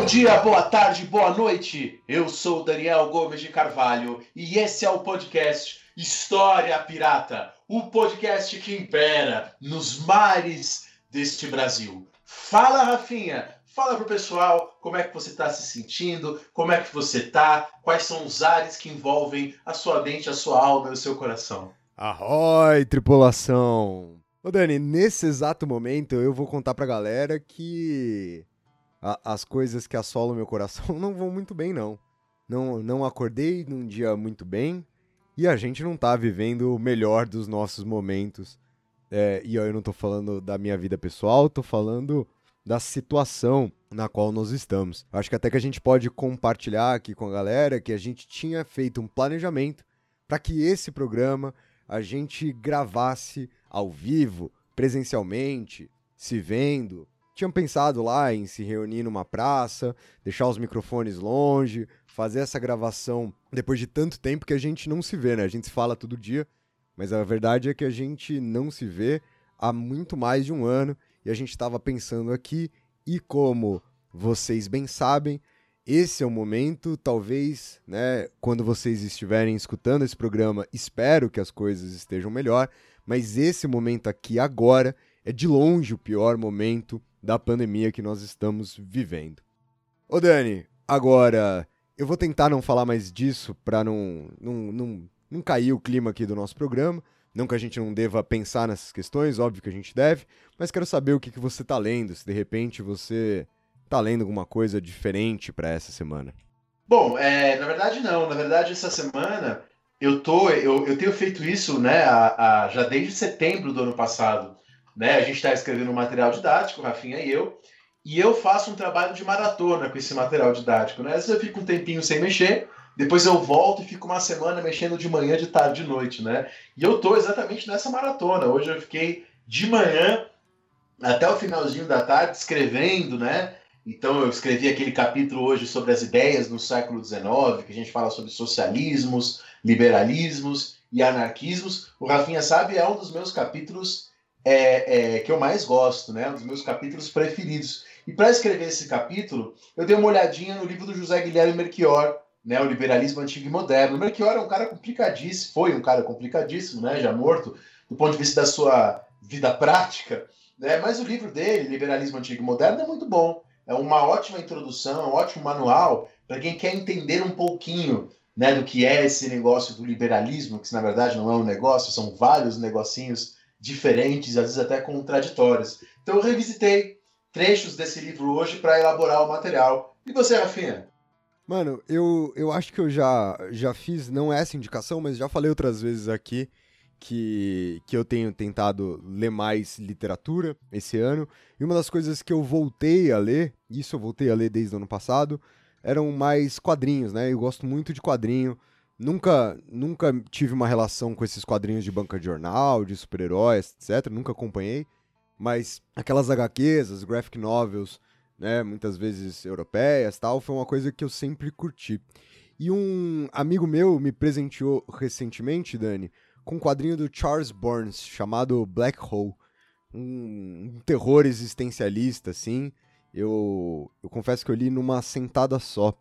Bom dia, boa tarde, boa noite. Eu sou Daniel Gomes de Carvalho e esse é o podcast História Pirata, o podcast que impera nos mares deste Brasil. Fala, Rafinha. Fala pro pessoal como é que você está se sentindo, como é que você tá, quais são os ares que envolvem a sua mente, a sua alma e o seu coração. Arroi, tripulação! Ô Dani, nesse exato momento eu vou contar pra galera que a- as coisas que assolam meu coração não vão muito bem, não. Não, não acordei num dia muito bem e a gente não tá vivendo o melhor dos nossos momentos. É, e eu não tô falando da minha vida pessoal, tô falando da situação na qual nós estamos. Acho que até que a gente pode compartilhar aqui com a galera que a gente tinha feito um planejamento para que esse programa a gente gravasse ao vivo, presencialmente, se vendo. Tinham pensado lá em se reunir numa praça, deixar os microfones longe, fazer essa gravação depois de tanto tempo que a gente não se vê, né? A gente se fala todo dia, mas a verdade é que a gente não se vê há muito mais de um ano e a gente estava pensando aqui e como vocês bem sabem, esse é o momento, talvez, né, quando vocês estiverem escutando esse programa, espero que as coisas estejam melhor, mas esse momento aqui agora é de longe o pior momento da pandemia que nós estamos vivendo. Ô Dani, agora eu vou tentar não falar mais disso para não, não, não, não cair o clima aqui do nosso programa. Não que a gente não deva pensar nessas questões, óbvio que a gente deve, mas quero saber o que, que você tá lendo, se de repente você tá lendo alguma coisa diferente para essa semana. Bom, é, na verdade não. Na verdade, essa semana eu tô, eu, eu tenho feito isso, né, a, a- já desde setembro do ano passado. Né? A gente está escrevendo um material didático, Rafinha e eu, e eu faço um trabalho de maratona com esse material didático. Né? Às vezes eu fico um tempinho sem mexer, depois eu volto e fico uma semana mexendo de manhã, de tarde, de noite, né? E eu tô exatamente nessa maratona. Hoje eu fiquei de manhã até o finalzinho da tarde escrevendo, né? Então eu escrevi aquele capítulo hoje sobre as ideias no século XIX, que a gente fala sobre socialismos, liberalismos e anarquismos. O Rafinha sabe, é um dos meus capítulos é, é, que eu mais gosto, né? Um dos meus capítulos preferidos. E para escrever esse capítulo, eu dei uma olhadinha no livro do José Guilherme Melchior, né? O Liberalismo Antigo e Moderno. O Melchior é um cara complicadíssimo, foi um cara complicadíssimo, né? Já morto, do ponto de vista da sua vida prática, né? Mas o livro dele, Liberalismo Antigo e Moderno, é muito bom. É uma ótima introdução, um ótimo manual para quem quer entender um pouquinho né, do que é esse negócio do liberalismo, que na verdade não é um negócio, são vários negocinhos diferentes, às vezes até contraditórios. Então eu revisitei trechos desse livro hoje para elaborar o material. E você, Rafinha? Mano, eu, eu acho que eu já, já fiz, não essa indicação, mas já falei outras vezes aqui que, que eu tenho tentado ler mais literatura esse ano. E uma das coisas que eu voltei a ler, isso eu voltei a ler desde o ano passado, eram mais quadrinhos, né? Eu gosto muito de quadrinho. Nunca, nunca tive uma relação com esses quadrinhos de banca de jornal, de super-heróis, etc. Nunca acompanhei. Mas aquelas HQs, as graphic novels, né, muitas vezes europeias, tal, foi uma coisa que eu sempre curti. E um amigo meu me presenteou recentemente, Dani, com um quadrinho do Charles Burns chamado Black Hole, um, um terror existencialista, assim. Eu, eu confesso que eu li numa sentada só.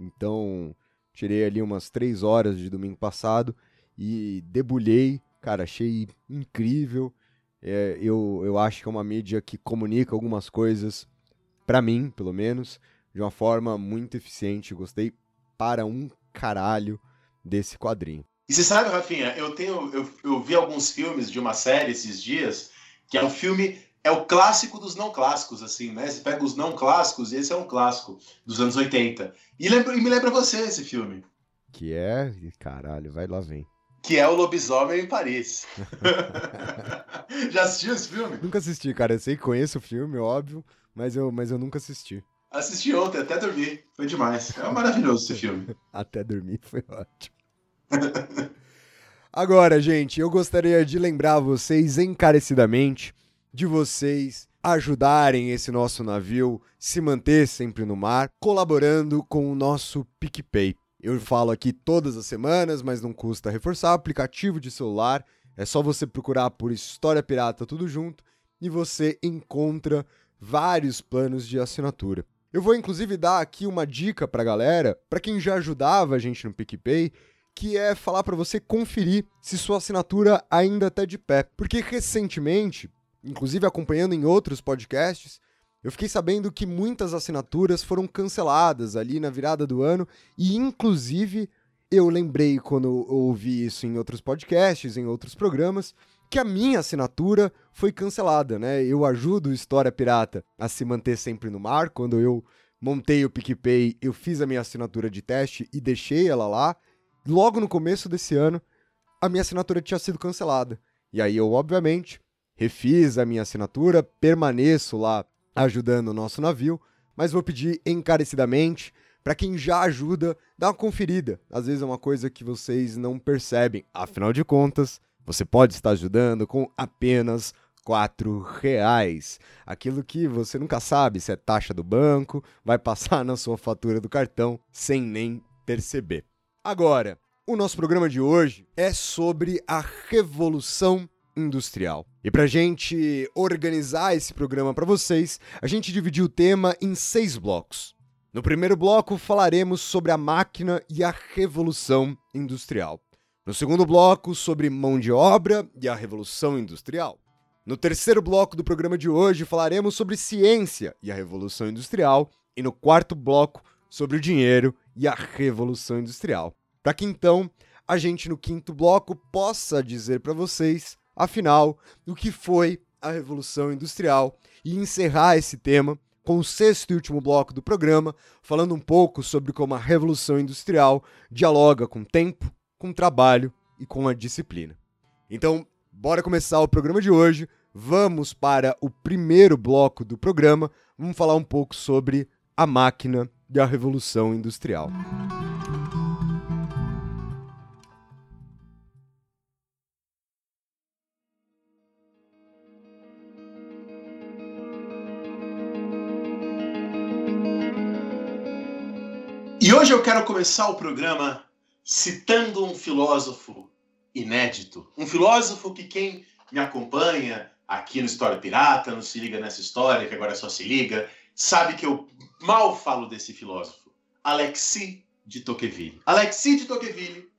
Então, tirei ali umas três horas de domingo passado e debulhei. Cara, achei incrível. É, eu, eu acho que é uma mídia que comunica algumas coisas, pra mim, pelo menos, de uma forma muito eficiente. Gostei para um caralho desse quadrinho. E você sabe, Rafinha, eu tenho eu, eu vi alguns filmes de uma série esses dias, que é um filme é o clássico dos não clássicos, assim, né? Você pega os não clássicos e esse é um clássico dos anos 80. E, lembra, e me lembra você esse filme, Que é. Caralho, vai lá vem. que é o Lobisomem em Paris. Já assistiu esse filme? Nunca assisti, cara. Eu sei que conheço o filme, óbvio, mas eu, mas eu nunca assisti. Assisti ontem, até dormi. Foi demais. É maravilhoso esse filme. Até dormir foi ótimo. Agora, gente, eu gostaria de lembrar vocês encarecidamente de vocês ajudarem esse nosso navio se manter sempre no mar, colaborando com o nosso PicPay. Eu falo aqui todas as semanas, mas não custa reforçar. Aplicativo de celular, é só você procurar por História Pirata tudo junto e você encontra vários planos de assinatura. Eu vou inclusive dar aqui uma dica pra galera, para quem já ajudava a gente no PicPay, que é falar para você conferir se sua assinatura ainda está de pé. Porque recentemente, inclusive acompanhando em outros podcasts, eu fiquei sabendo que muitas assinaturas foram canceladas ali na virada do ano e inclusive eu lembrei quando ouvi isso em outros podcasts, em outros programas, que a minha assinatura foi cancelada, né? Eu ajudo o História Pirata a se manter sempre no mar. Quando eu montei o PicPay, eu fiz a minha assinatura de teste e deixei ela lá. Logo no começo desse ano, a minha assinatura tinha sido cancelada. E aí eu, obviamente, refiz a minha assinatura, permaneço lá ajudando o nosso navio, mas vou pedir encarecidamente para quem já ajuda, dar uma conferida. Às vezes é uma coisa que vocês não percebem. Afinal de contas, você pode estar ajudando com apenas quatro reais. Aquilo que você nunca sabe se é taxa do banco, vai passar na sua fatura do cartão sem nem perceber. Agora, o nosso programa de hoje é sobre a revolução industrial. E para gente organizar esse programa para vocês, a gente dividiu o tema em seis blocos. No primeiro bloco, falaremos sobre a máquina e a revolução industrial. No segundo bloco, sobre mão de obra e a revolução industrial. No terceiro bloco do programa de hoje, falaremos sobre ciência e a revolução industrial. E no quarto bloco, sobre o dinheiro e a revolução industrial. Para que então a gente no quinto bloco possa dizer para vocês, afinal, o que foi a revolução industrial e encerrar esse tema com o sexto e último bloco do programa, falando um pouco sobre como a revolução industrial dialoga com tempo, com trabalho e com a disciplina. Então, bora começar o programa de hoje. Vamos para o primeiro bloco do programa. Vamos falar um pouco sobre a máquina e a revolução industrial. E hoje eu quero começar o programa citando um filósofo inédito. Um filósofo que quem me acompanha aqui no História Pirata, não se liga nessa história, que agora só se liga, sabe que eu mal falo desse filósofo. Alexis de Tocqueville. Alexis de Tocqueville,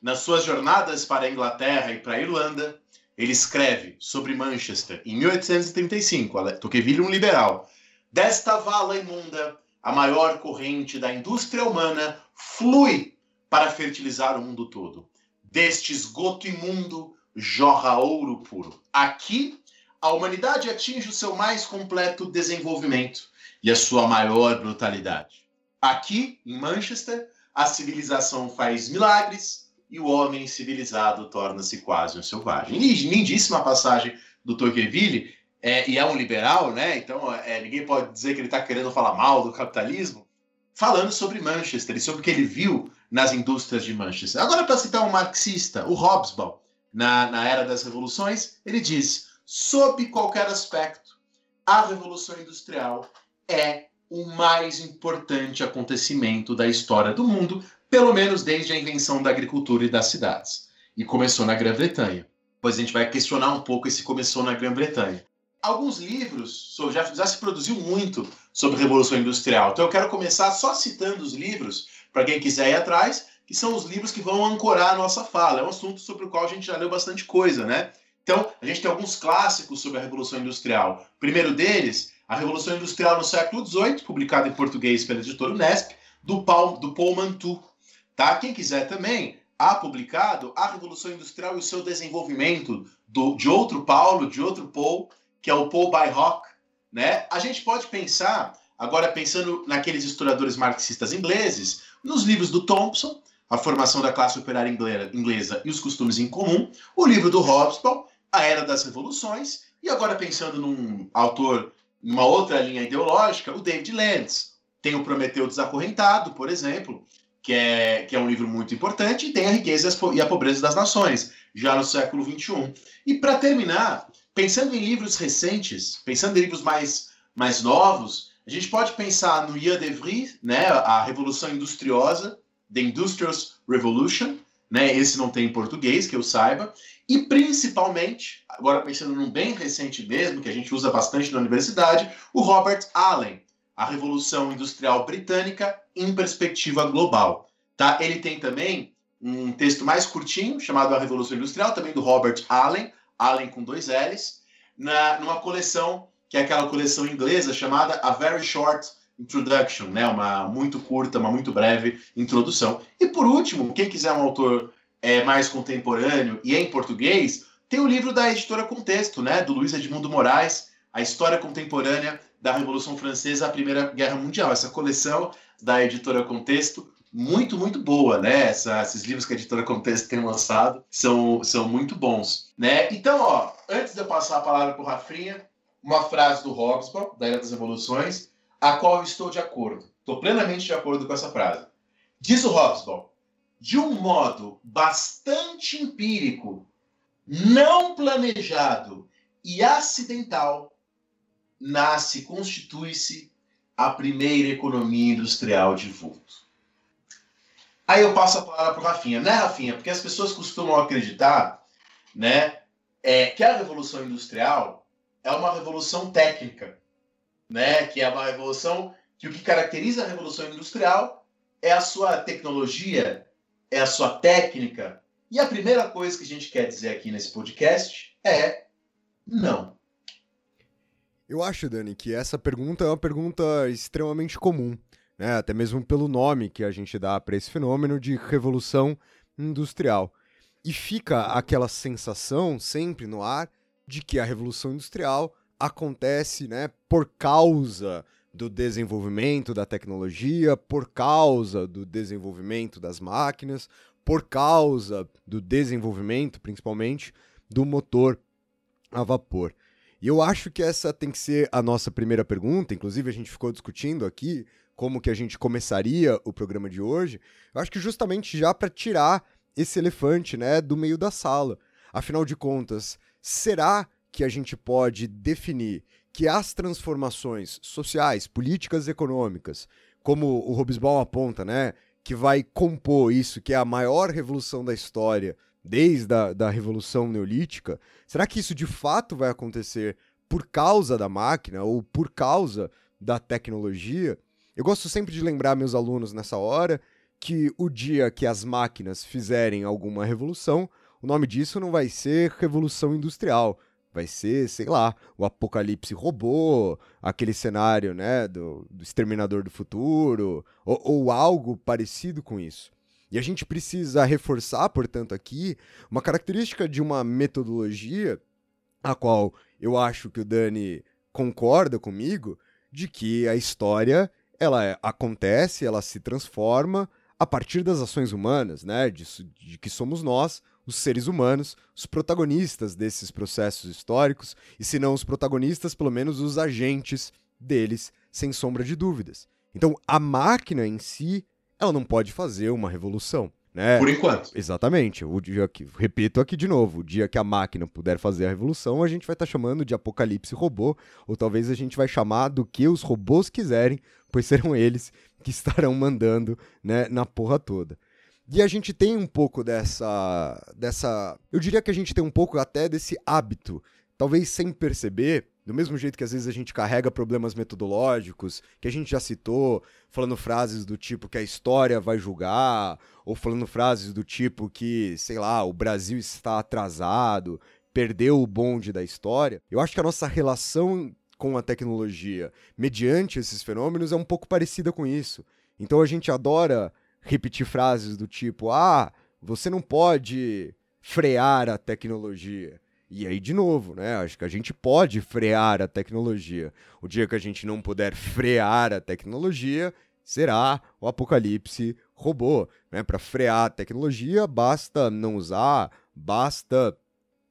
nas suas jornadas para a Inglaterra e para a Irlanda, ele escreve sobre Manchester em 1835. Tocqueville, um liberal. Desta vala imunda, a maior corrente da indústria humana flui para fertilizar o mundo todo. Deste esgoto imundo jorra ouro puro. Aqui, a humanidade atinge o seu mais completo desenvolvimento e a sua maior brutalidade. Aqui, em Manchester, a civilização faz milagres e o homem civilizado torna-se quase um selvagem. Lindíssima passagem do Tocqueville, é, e é um liberal, né? Então é, ninguém pode dizer que ele está querendo falar mal do capitalismo, falando sobre Manchester e sobre o que ele viu nas indústrias de Manchester. Agora, para citar um marxista, o Hobsbawm, na, na Era das Revoluções, ele diz: sob qualquer aspecto, a Revolução Industrial é o mais importante acontecimento da história do mundo, pelo menos desde a invenção da agricultura e das cidades. E começou na Grã-Bretanha. Pois a gente vai questionar um pouco esse começou na Grã-Bretanha. Alguns livros, já, já se produziu muito sobre Revolução Industrial, então eu quero começar só citando os livros para quem quiser ir atrás, que são os livros que vão ancorar a nossa fala. É um assunto sobre o qual a gente já leu bastante coisa, né? Então, a gente tem alguns clássicos sobre a Revolução Industrial. O primeiro deles, A Revolução Industrial no Século XVIII, publicado em português pela editora Unesp, do Paul, do Paul Mantoux. Tá? Quem quiser também, há publicado A Revolução Industrial e o seu desenvolvimento, do, de outro Paulo, de outro Paul, que é o Paul Bayrock. Né? A gente pode pensar, agora pensando naqueles historiadores marxistas ingleses, nos livros do Thompson, A Formação da Classe Operária Inglesa e os Costumes em Comum, o livro do Hobsbawm, A Era das Revoluções, e agora pensando num autor, numa outra linha ideológica, o David Landes, Tem o Prometeu Desacorrentado, por exemplo, que é, que é um livro muito importante, e tem a riqueza e a pobreza das nações, já no século XXI. E para terminar, pensando em livros recentes, pensando em livros mais, mais novos, a gente pode pensar no Ian Devry, né, a Revolução Industriosa, The Industrial Revolution, né, esse não tem em português, que eu saiba, e principalmente, agora pensando num bem recente mesmo, que a gente usa bastante na universidade, o Robert Allen, a Revolução Industrial Britânica em Perspectiva Global. Tá? Ele tem também um texto mais curtinho, chamado A Revolução Industrial, também do Robert Allen, Allen com dois L's, na, numa coleção, que é aquela coleção inglesa chamada A Very Short Introduction, né? uma muito curta, uma muito breve introdução. E por último, quem quiser um autor é, mais contemporâneo e em português, tem o livro da editora Contexto, né? do Luiz Edmundo Moraes, A História Contemporânea da Revolução Francesa à Primeira Guerra Mundial. Essa coleção da editora Contexto, muito, muito boa, né? Essa, esses livros que a editora Contexto tem lançado são, são muito bons, né? Então, ó, antes de eu passar a palavra para o Rafinha, uma frase do Hobsbawm, da Era das Revoluções, a qual eu estou de acordo. Estou plenamente de acordo com essa frase. Diz o Hobsbawm, de um modo bastante empírico, não planejado e acidental, nasce, constitui-se a primeira economia industrial de vulto. Aí eu passo a palavra para o Rafinha, né, Rafinha? Porque as pessoas costumam acreditar, né, é, que a revolução industrial é uma revolução técnica, né, que é uma revolução que o que caracteriza a revolução industrial é a sua tecnologia, é a sua técnica. E a primeira coisa que a gente quer dizer aqui nesse podcast é não. Eu acho, Dani, que essa pergunta é uma pergunta extremamente comum, né? até mesmo pelo nome que a gente dá para esse fenômeno de revolução industrial. E fica aquela sensação sempre no ar de que a revolução industrial acontece né, por causa do desenvolvimento da tecnologia, por causa do desenvolvimento das máquinas, por causa do desenvolvimento, principalmente, do motor a vapor. E eu acho que essa tem que ser a nossa primeira pergunta, inclusive a gente ficou discutindo aqui como que a gente começaria o programa de hoje. Eu acho que justamente já para tirar esse elefante, né, do meio da sala. Afinal de contas, será que a gente pode definir que as transformações sociais, políticas, econômicas, como o Hobsbawm aponta, né, que vai compor isso, que é a maior revolução da história desde a da Revolução Neolítica, será que isso de fato vai acontecer por causa da máquina ou por causa da tecnologia? Eu gosto sempre de lembrar meus alunos nessa hora que o dia que as máquinas fizerem alguma revolução, o nome disso não vai ser revolução industrial, vai ser, sei lá, o apocalipse robô, aquele cenário, né, do, do exterminador do futuro, ou, ou algo parecido com isso. E a gente precisa reforçar, portanto, aqui uma característica de uma metodologia, a qual eu acho que o Dani concorda comigo, de que a história ela é, acontece, ela se transforma a partir das ações humanas, né? De, de que somos nós, os seres humanos, os protagonistas desses processos históricos, e se não os protagonistas, pelo menos os agentes deles, sem sombra de dúvidas. Então, a máquina em si ela não pode fazer uma revolução. Né? Por enquanto. Exatamente. O dia que, repito aqui de novo, o dia que a máquina puder fazer a revolução, a gente vai estar tá chamando de apocalipse robô, ou talvez a gente vai chamar do que os robôs quiserem, pois serão eles que estarão mandando né, na porra toda. E a gente tem um pouco dessa, dessa. Eu diria que a gente tem um pouco até desse hábito, talvez sem perceber, do mesmo jeito que às vezes a gente carrega problemas metodológicos, que a gente já citou, falando frases do tipo que a história vai julgar, ou falando frases do tipo que, sei lá, o Brasil está atrasado, perdeu o bonde da história. Eu acho que a nossa relação com a tecnologia, mediante esses fenômenos, é um pouco parecida com isso. Então a gente adora repetir frases do tipo: ah, você não pode frear a tecnologia. E aí, de novo, né? Acho que a gente pode frear a tecnologia. O dia que a gente não puder frear a tecnologia, será o apocalipse robô. Né? Para frear a tecnologia, basta não usar, basta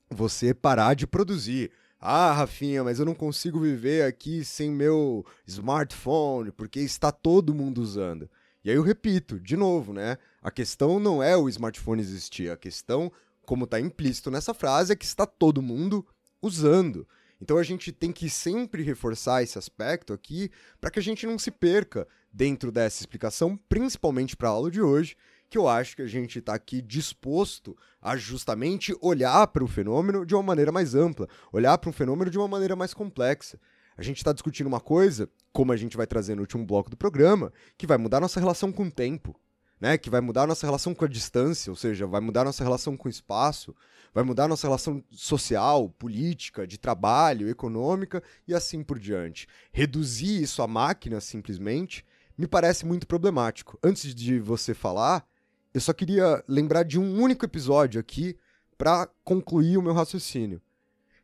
você parar de produzir. Ah, Rafinha, mas eu não consigo viver aqui sem meu smartphone, porque está todo mundo usando. E aí eu repito, de novo, né? A questão não é o smartphone existir, a questão, como está implícito nessa frase, é que está todo mundo usando. Então a gente tem que sempre reforçar esse aspecto aqui para que a gente não se perca dentro dessa explicação, principalmente para a aula de hoje, que eu acho que a gente está aqui disposto a justamente olhar para o fenômeno de uma maneira mais ampla, olhar para um fenômeno de uma maneira mais complexa. A gente está discutindo uma coisa, como a gente vai trazer no último bloco do programa, que vai mudar nossa relação com o tempo, né? Que vai mudar nossa relação com a distância, ou seja, vai mudar nossa relação com o espaço, vai mudar nossa relação social, política, de trabalho, econômica e assim por diante. Reduzir isso à máquina simplesmente me parece muito problemático. Antes de você falar, eu só queria lembrar de um único episódio aqui para concluir o meu raciocínio,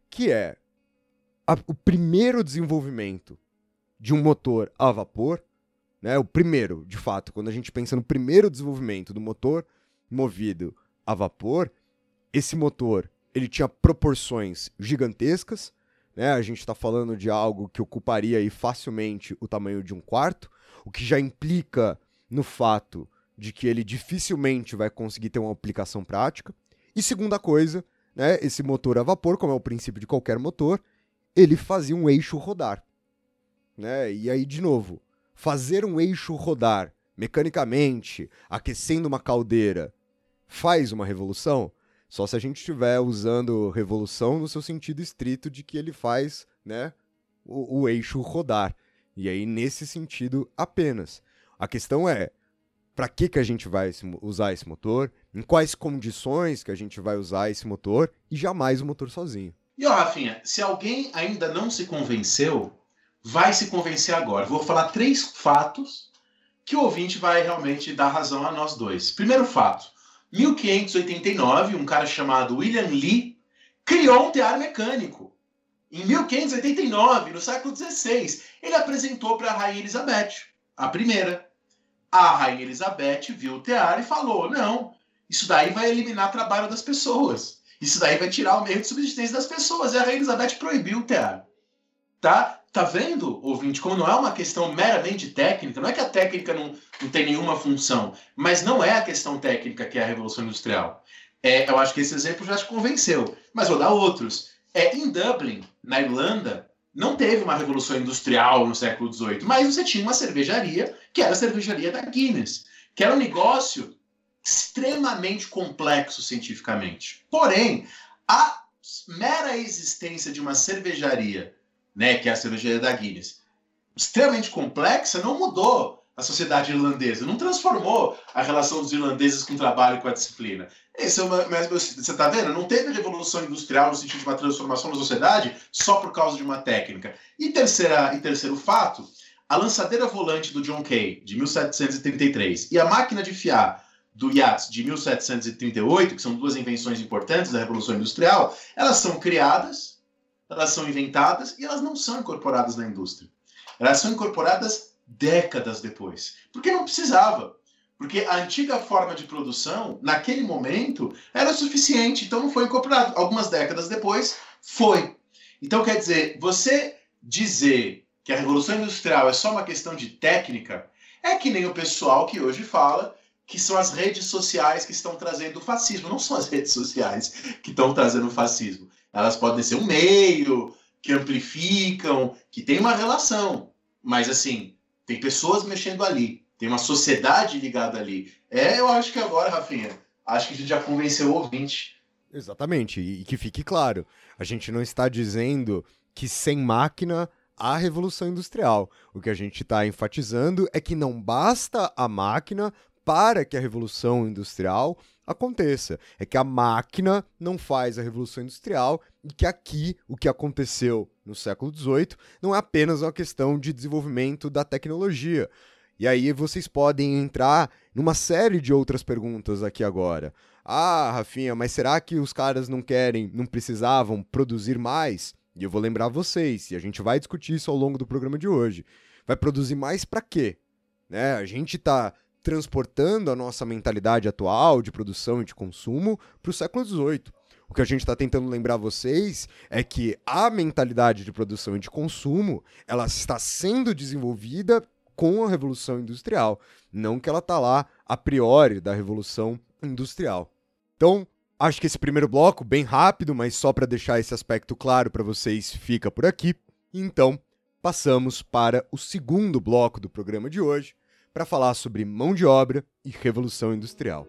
que é a, o primeiro desenvolvimento de um motor a vapor, né? O primeiro, de fato, quando a gente pensa no primeiro desenvolvimento do motor movido a vapor, esse motor ele tinha proporções gigantescas, né? A gente está falando de algo que ocuparia aí facilmente o tamanho de um quarto, o que já implica no fato de que ele dificilmente vai conseguir ter uma aplicação prática. E segunda coisa, né, esse motor a vapor, como é o princípio de qualquer motor, ele fazia um eixo rodar. Né? E aí, de novo, fazer um eixo rodar mecanicamente, aquecendo uma caldeira, faz uma revolução? Só se a gente estiver usando revolução no seu sentido estrito de que ele faz né, o, o eixo rodar. E aí, nesse sentido apenas. A questão é, para que, que a gente vai usar esse motor, em quais condições que a gente vai usar esse motor e jamais o motor sozinho. E ó, Rafinha, se alguém ainda não se convenceu, vai se convencer agora. Vou falar três fatos que o ouvinte vai realmente dar razão a nós dois. Primeiro fato: 1589, um cara chamado William Lee criou um tear mecânico. Em 1589, no século XVI, ele apresentou para a Rainha Elizabeth, a primeira. A Rainha Elizabeth viu o tear e falou: não, isso daí vai eliminar trabalho das pessoas. Isso daí vai tirar o meio de subsistência das pessoas. E a Rainha Elizabeth proibiu o tear. Tá? Tá vendo, ouvinte, como não é uma questão meramente técnica, não é que a técnica não, não tem nenhuma função, mas não é a questão técnica que é a Revolução Industrial. É, eu acho que esse exemplo já te convenceu, mas vou dar outros. É, em Dublin, na Irlanda, não teve uma revolução industrial no século XVIII, mas você tinha uma cervejaria, que era a cervejaria da Guinness, que era um negócio extremamente complexo cientificamente. Porém, a mera existência de uma cervejaria, né, que é a cervejaria da Guinness, extremamente complexa, não mudou a sociedade irlandesa, não transformou a relação dos irlandeses com o trabalho e com a disciplina. Esse é mas você está vendo? Não teve revolução industrial no sentido de uma transformação da sociedade só por causa de uma técnica. E, terceira, e terceiro fato, a lançadeira volante do John Kay, de 1733, e a máquina de fiar do Yates, de 1738, que são duas invenções importantes da Revolução Industrial, elas são criadas, elas são inventadas e elas não são incorporadas na indústria. Elas são incorporadas décadas depois. Porque não precisava. Porque a antiga forma de produção, naquele momento, era suficiente, então não foi incorporado. Algumas décadas depois, foi. Então, quer dizer, você dizer que a Revolução Industrial é só uma questão de técnica, é que nem o pessoal que hoje fala que são as redes sociais que estão trazendo o fascismo. Não são as redes sociais que estão trazendo o fascismo. Elas podem ser um meio que amplificam, que tem uma relação. Mas, assim, tem pessoas mexendo ali. Tem uma sociedade ligada ali. É, eu acho que agora, Rafinha, acho que a gente já convenceu o ouvinte. Exatamente, e que fique claro, a gente não está dizendo que sem máquina há revolução industrial. O que a gente está enfatizando é que não basta a máquina para que a revolução industrial aconteça. É que a máquina não faz a revolução industrial e que aqui o que aconteceu no século XVIII não é apenas uma questão de desenvolvimento da tecnologia. E aí vocês podem entrar numa série de outras perguntas aqui agora. Ah, Rafinha, mas será que os caras não querem, não precisavam produzir mais? E eu vou lembrar vocês, e a gente vai discutir isso ao longo do programa de hoje. Vai produzir mais para quê? Né? A gente está transportando a nossa mentalidade atual de produção e de consumo para o século XVIII. O que a gente está tentando lembrar vocês é que a mentalidade de produção e de consumo ela está sendo desenvolvida com a Revolução Industrial, não que ela está lá a priori da Revolução Industrial. Então, acho que esse primeiro bloco, bem rápido, mas só para deixar esse aspecto claro para vocês, fica por aqui. Então, passamos para o segundo bloco do programa de hoje, para falar sobre mão de obra e Revolução Industrial.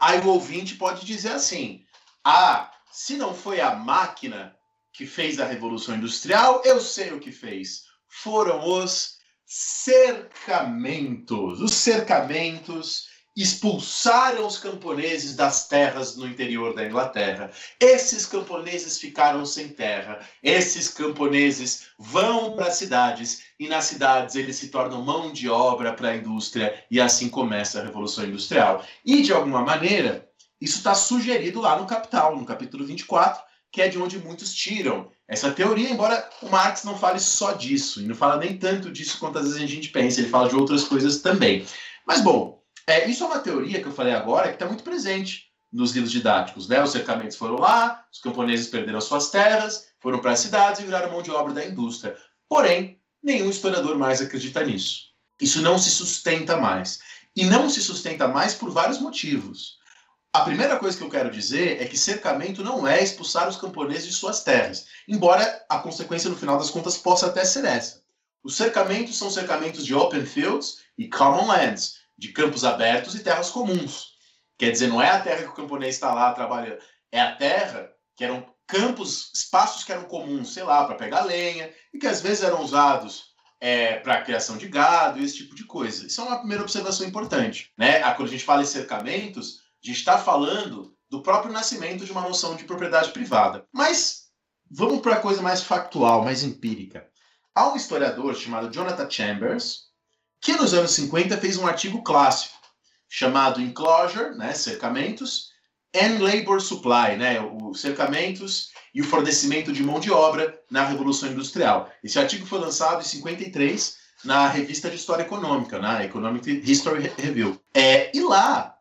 Aí o ouvinte pode dizer assim: ah, se não foi a máquina que fez a Revolução Industrial, eu sei o que fez. Foram os cercamentos. Os cercamentos expulsaram os camponeses das terras no interior da Inglaterra. Esses camponeses ficaram sem terra. Esses camponeses vão para as cidades e nas cidades eles se tornam mão de obra para a indústria e assim começa a Revolução Industrial. E de alguma maneira, isso está sugerido lá no Capital, no capítulo 24, que é de onde muitos tiram essa teoria, embora o Marx não fale só disso, e não fala nem tanto disso quanto às vezes a gente pensa, ele fala de outras coisas também. Mas, bom, é, isso é uma teoria que eu falei agora que está muito presente nos livros didáticos. Né? Os cercamentos foram lá, os camponeses perderam suas terras, foram para as cidades e viraram mão de obra da indústria. Porém, nenhum historiador mais acredita nisso. Isso não se sustenta mais. E não se sustenta mais por vários motivos. A primeira coisa que eu quero dizer é que cercamento não é expulsar os camponeses de suas terras, embora a consequência no final das contas possa até ser essa. Os cercamentos são cercamentos de open fields e common lands, de campos abertos e terras comuns. Quer dizer, não é a terra que o camponês está lá trabalhando, é a terra que eram campos, espaços que eram comuns, sei lá, para pegar lenha e que às vezes eram usados é, para a criação de gado e esse tipo de coisa. Isso é uma primeira observação importante. Né? Quando a gente fala em cercamentos, gente está falando do próprio nascimento de uma noção de propriedade privada. Mas vamos para a coisa mais factual, mais empírica. Há um historiador chamado Jonathan Chambers, que nos anos 50 fez um artigo clássico chamado Enclosure, né, cercamentos, and Labor Supply, né, os cercamentos e o fornecimento de mão de obra na Revolução Industrial. Esse artigo foi lançado em 53 na revista de História Econômica, na Economic History Review. É, e lá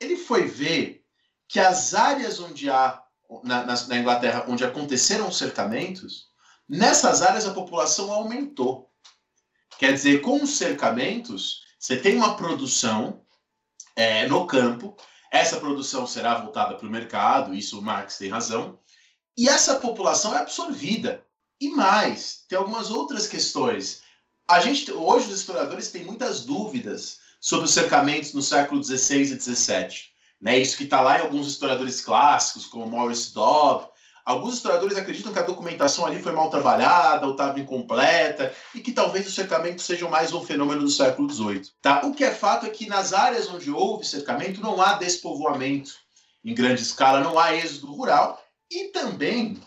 ele foi ver que as áreas onde há, na, na, na Inglaterra, onde aconteceram cercamentos, nessas áreas a população aumentou. Quer dizer, com os cercamentos, você tem uma produção é, no campo, essa produção será voltada para o mercado, isso o Marx tem razão, e essa população é absorvida. E mais, tem algumas outras questões. A gente, hoje, os historiadores têm muitas dúvidas sobre os cercamentos no século XVI e XVII. Né? Isso que está lá em alguns historiadores clássicos, como Maurice Dobb. Alguns historiadores acreditam que a documentação ali foi mal trabalhada ou estava incompleta e que talvez os cercamentos sejam mais um fenômeno do século XVIII. Tá? O que é fato é que nas áreas onde houve cercamento não há despovoamento em grande escala, não há êxodo rural e também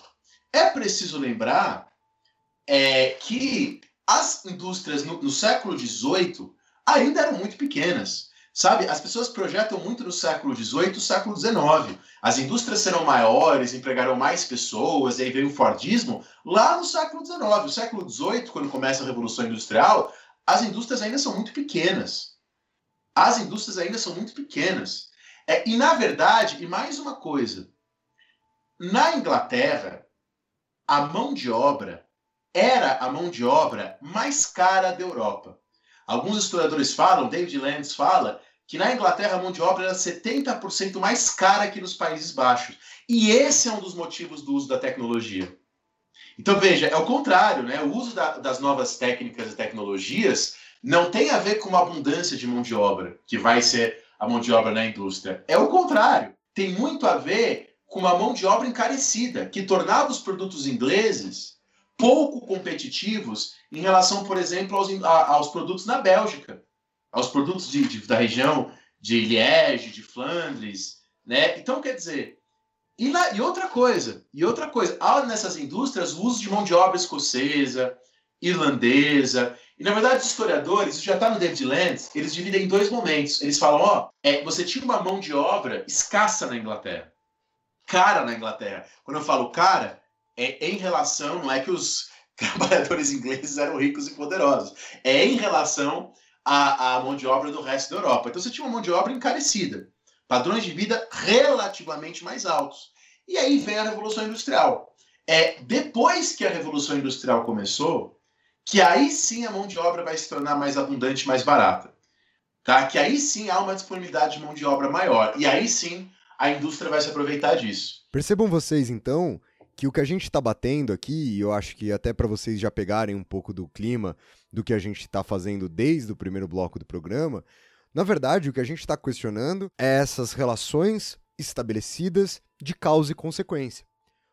é preciso lembrar é, que as indústrias no, no século XVIII ainda eram muito pequenas. Sabe, as pessoas projetam muito no século XVIII, século XIX. As indústrias serão maiores, empregarão mais pessoas, e aí vem o Fordismo. Lá no século XIX, o século XVIII, quando começa a Revolução Industrial, as indústrias ainda são muito pequenas. As indústrias ainda são muito pequenas. É, e, na verdade, e mais uma coisa, na Inglaterra, a mão de obra era a mão de obra mais cara da Europa. Alguns historiadores falam, David Lenz fala, que na Inglaterra a mão de obra era 70% mais cara que nos Países Baixos. E esse é um dos motivos do uso da tecnologia. Então veja, é o contrário, né? O uso da, das novas técnicas e tecnologias não tem a ver com uma abundância de mão de obra, que vai ser a mão de obra na indústria. É o contrário. Tem muito a ver com uma mão de obra encarecida, que tornava os produtos ingleses pouco competitivos em relação, por exemplo, aos, a, aos produtos na Bélgica, aos produtos de, de, da região de Liege, de Flandres, né? Então, quer dizer, e, na, e outra coisa, e outra coisa, há nessas indústrias o uso de mão de obra escocesa, irlandesa, e na verdade os historiadores, isso já está no David Land, eles dividem em dois momentos. Eles falam, ó, é, você tinha uma mão de obra escassa na Inglaterra. cara na Inglaterra. Quando eu falo cara, é em relação, não é que os trabalhadores ingleses eram ricos e poderosos, é em relação à, à mão de obra do resto da Europa. Então você tinha uma mão de obra encarecida, padrões de vida relativamente mais altos. E aí vem a Revolução Industrial. É depois que a Revolução Industrial começou, que aí sim a mão de obra vai se tornar mais abundante, mais barata. Tá? Que aí sim há uma disponibilidade de mão de obra maior. E aí sim a indústria vai se aproveitar disso. Percebam vocês, então, que o que a gente está batendo aqui, e eu acho que até para vocês já pegarem um pouco do clima do que a gente está fazendo desde o primeiro bloco do programa, na verdade, o que a gente está questionando é essas relações estabelecidas de causa e consequência.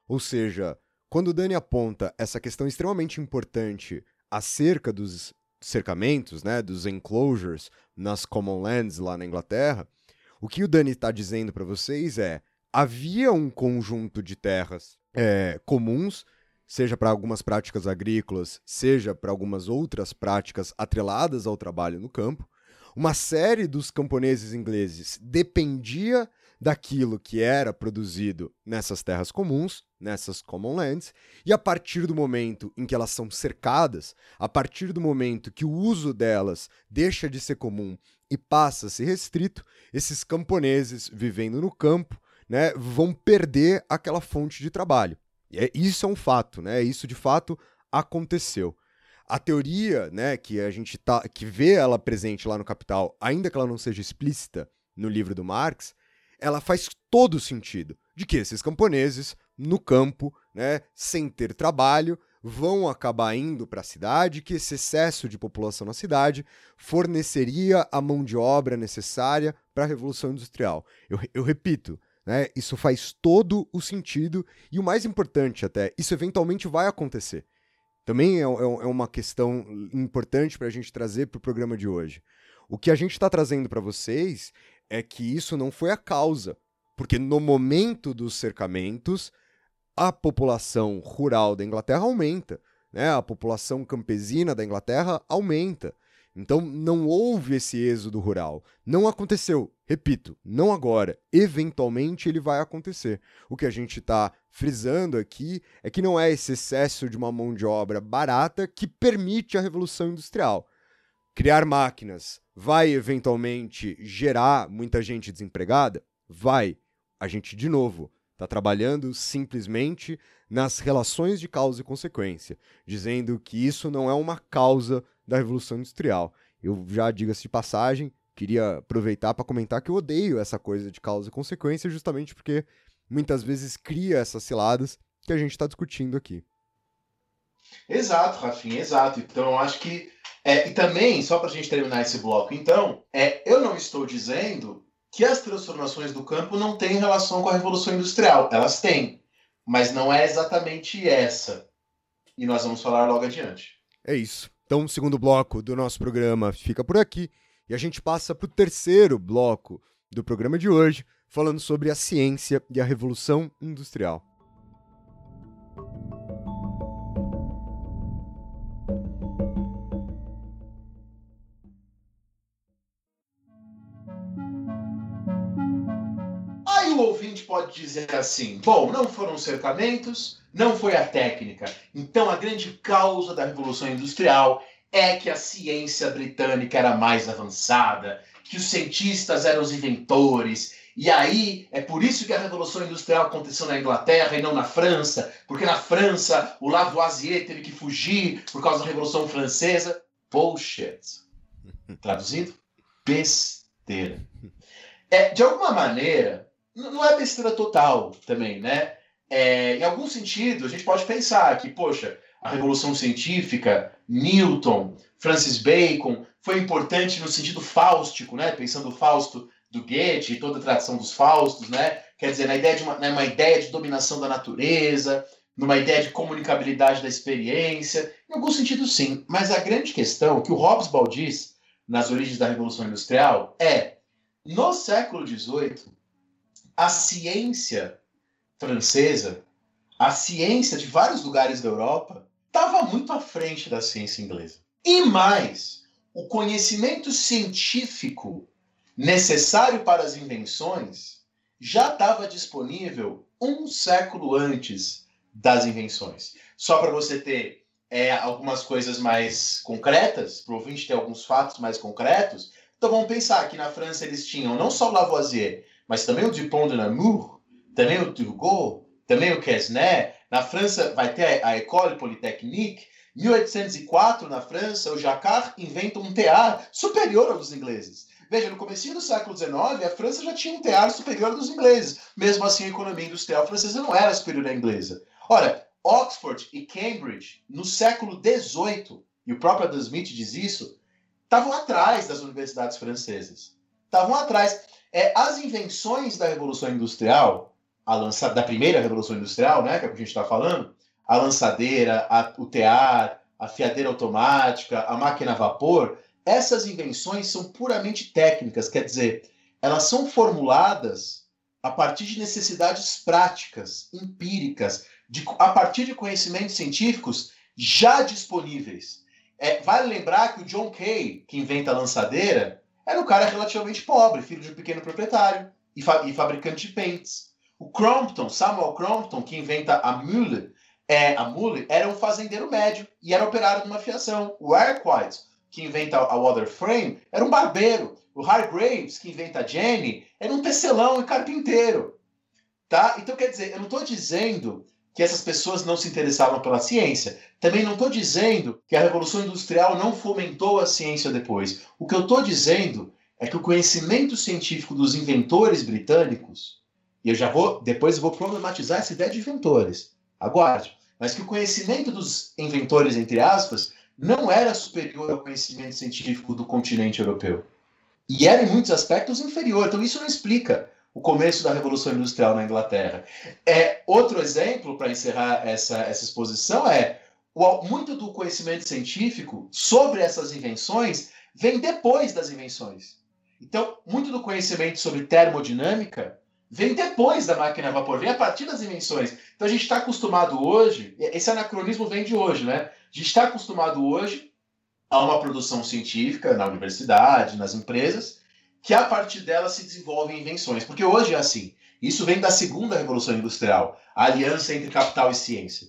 Ou seja, quando o Dani aponta essa questão extremamente importante acerca dos cercamentos, né, dos enclosures nas common lands lá na Inglaterra, o que o Dani está dizendo para vocês é havia um conjunto de terras é, comuns, seja para algumas práticas agrícolas, seja para algumas outras práticas atreladas ao trabalho no campo. Uma série dos camponeses ingleses dependia daquilo que era produzido nessas terras comuns, nessas common lands, e a partir do momento em que elas são cercadas, a partir do momento que o uso delas deixa de ser comum e passa a ser restrito, esses camponeses vivendo no campo né, vão perder aquela fonte de trabalho. E é, isso é um fato, né? Isso de fato aconteceu. A teoria, né, que a gente tá, que vê ela presente lá no Capital, ainda que ela não seja explícita no livro do Marx, ela faz todo sentido de que esses camponeses no campo, né, sem ter trabalho, vão acabar indo para a cidade, que esse excesso de população na cidade forneceria a mão de obra necessária para a Revolução Industrial. Eu, eu repito, né? Isso faz todo o sentido e o mais importante até, isso eventualmente vai acontecer. Também é, é, é uma questão importante para a gente trazer para o programa de hoje. O que a gente está trazendo para vocês é que isso não foi a causa, porque no momento dos cercamentos, a população rural da Inglaterra aumenta, né? a população campesina da Inglaterra aumenta. Então não houve esse êxodo rural. Não aconteceu. Repito, não agora. Eventualmente ele vai acontecer. O que a gente está frisando aqui é que não é esse excesso de uma mão de obra barata que permite a revolução industrial. Criar máquinas vai eventualmente gerar muita gente desempregada? Vai. A gente, de novo, está trabalhando simplesmente nas relações de causa e consequência, dizendo que isso não é uma causa da Revolução Industrial. Eu já diga-se de passagem, queria aproveitar para comentar que eu odeio essa coisa de causa e consequência, justamente porque muitas vezes cria essas ciladas que a gente está discutindo aqui. Exato, Rafinha, exato. Então, eu acho que. É, e também, só para a gente terminar esse bloco, então, é, eu não estou dizendo que as transformações do campo não têm relação com a Revolução Industrial. Elas têm, mas não é exatamente essa. E nós vamos falar logo adiante. É isso. Então, o segundo bloco do nosso programa fica por aqui e a gente passa para o terceiro bloco do programa de hoje, falando sobre a ciência e a revolução industrial. O ouvinte pode dizer assim: bom, não foram cercamentos, não foi a técnica. Então, a grande causa da Revolução Industrial é que a ciência britânica era mais avançada, que os cientistas eram os inventores. E aí, é por isso que a Revolução Industrial aconteceu na Inglaterra e não na França, porque na França o Lavoisier teve que fugir por causa da Revolução Francesa. Bullshit. Traduzindo? Besteira. É, de alguma maneira, não é besteira total também, né? É, em algum sentido, a gente pode pensar que, poxa, a revolução científica, Newton, Francis Bacon, foi importante no sentido fáustico, né? Pensando o Fausto do Goethe e toda a tradição dos Faustos, né? Quer dizer, na ideia de uma, né, uma ideia de dominação da natureza, numa ideia de comunicabilidade da experiência, em algum sentido sim. Mas a grande questão que o Hobbes diz nas origens da Revolução Industrial é, no século XVIII, a ciência francesa, a ciência de vários lugares da Europa estava muito à frente da ciência inglesa. E mais, o conhecimento científico necessário para as invenções já estava disponível um século antes das invenções. Só para você ter é, algumas coisas mais concretas, para o ouvinte ter alguns fatos mais concretos, então vamos pensar que na França eles tinham não só Lavoisier, mas também o Dupont de Nemours, também o Turgot, também o Quesnay. Na França vai ter a École Polytechnique. 1804, na França, o Jacquard inventa um tear superior ao dos ingleses. Veja, no começo do século XIX, a França já tinha um tear superior dos ingleses. Mesmo assim, a economia industrial francesa não era superior à inglesa. Ora, Oxford e Cambridge, no século XVIII, e o próprio Adam Smith diz isso, estavam atrás das universidades francesas. Estavam atrás. É, as invenções da Revolução Industrial, a lança, da primeira Revolução Industrial, né, que é o que a gente está falando, a lançadeira, a, o tear, a fiadeira automática, a máquina a vapor, essas invenções são puramente técnicas, quer dizer, elas são formuladas a partir de necessidades práticas, empíricas, de, a partir de conhecimentos científicos já disponíveis. É, vale lembrar que o John Kay, que inventa a lançadeira, era um cara relativamente pobre, filho de um pequeno proprietário e, fa e fabricante de pentes. O Crompton, Samuel Crompton, que inventa a mule, é, a mule, era um fazendeiro médio e era operário de uma fiação. O Arkwright, que inventa a Waterframe, era um barbeiro. O Hargraves, que inventa a Jenny, era um tecelão e carpinteiro. Tá? Então, quer dizer, eu não estou dizendo que essas pessoas não se interessavam pela ciência. Também não estou dizendo que a Revolução Industrial não fomentou a ciência depois. O que eu estou dizendo é que o conhecimento científico dos inventores britânicos, e eu já vou, depois eu vou problematizar essa ideia de inventores, aguarde, mas que o conhecimento dos inventores, entre aspas, não era superior ao conhecimento científico do continente europeu. E era, em muitos aspectos, inferior. Então, isso não explica o começo da Revolução Industrial na Inglaterra. É outro exemplo para encerrar essa, essa exposição é o, muito do conhecimento científico sobre essas invenções vem depois das invenções. Então, muito do conhecimento sobre termodinâmica vem depois da máquina a vapor, vem a partir das invenções. Então a gente está acostumado hoje, esse anacronismo vem de hoje, né? A gente está acostumado hoje a uma produção científica na universidade, nas empresas, que a partir dela se desenvolvem invenções. Porque hoje é assim. Isso vem da segunda revolução industrial, a aliança entre capital e ciência.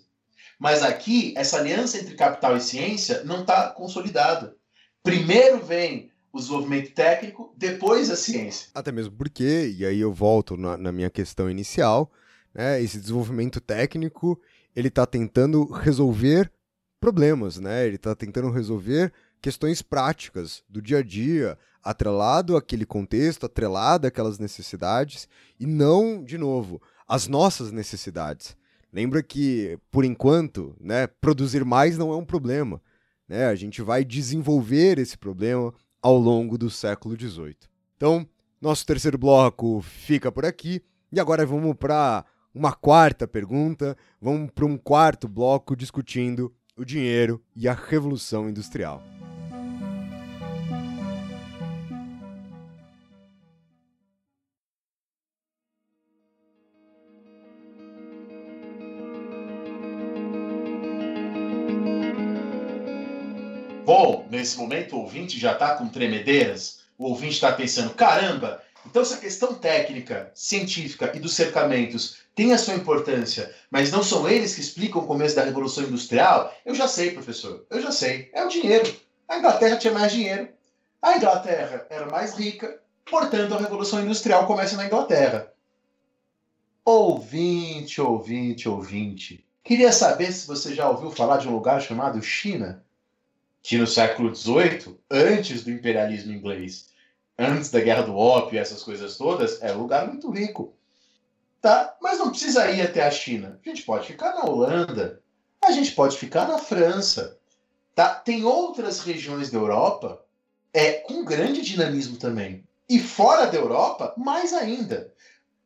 Mas aqui, essa aliança entre capital e ciência não está consolidada. Primeiro vem o desenvolvimento técnico, depois a ciência. Até mesmo porque, e aí eu volto na, na minha questão inicial, né, esse desenvolvimento técnico, ele está tentando resolver problemas, né? Ele está tentando resolver questões práticas do dia a dia, atrelado àquele contexto, atrelado àquelas necessidades, e não, de novo, às nossas necessidades. Lembra que, por enquanto, né, produzir mais não é um problema. Né? A gente vai desenvolver esse problema ao longo do século XVIII. Então, nosso terceiro bloco fica por aqui. E agora vamos para uma quarta pergunta. Vamos para um quarto bloco discutindo o dinheiro e a Revolução Industrial. Bom, nesse momento o ouvinte já está com tremedeiras, o ouvinte está pensando: caramba, então essa questão técnica, científica e dos cercamentos tem a sua importância, mas não são eles que explicam o começo da Revolução Industrial? Eu já sei, professor, eu já sei. É o dinheiro. A Inglaterra tinha mais dinheiro. A Inglaterra era mais rica, portanto a Revolução Industrial começa na Inglaterra. Ouvinte, ouvinte, ouvinte. Queria saber se você já ouviu falar de um lugar chamado China que no século XVIII, antes do imperialismo inglês, antes da Guerra do Ópio e essas coisas todas, era um lugar muito rico. Tá? Mas não precisa ir até a China. A gente pode ficar na Holanda, a gente pode ficar na França. Tá? Tem outras regiões da Europa é, com grande dinamismo também. E fora da Europa, mais ainda.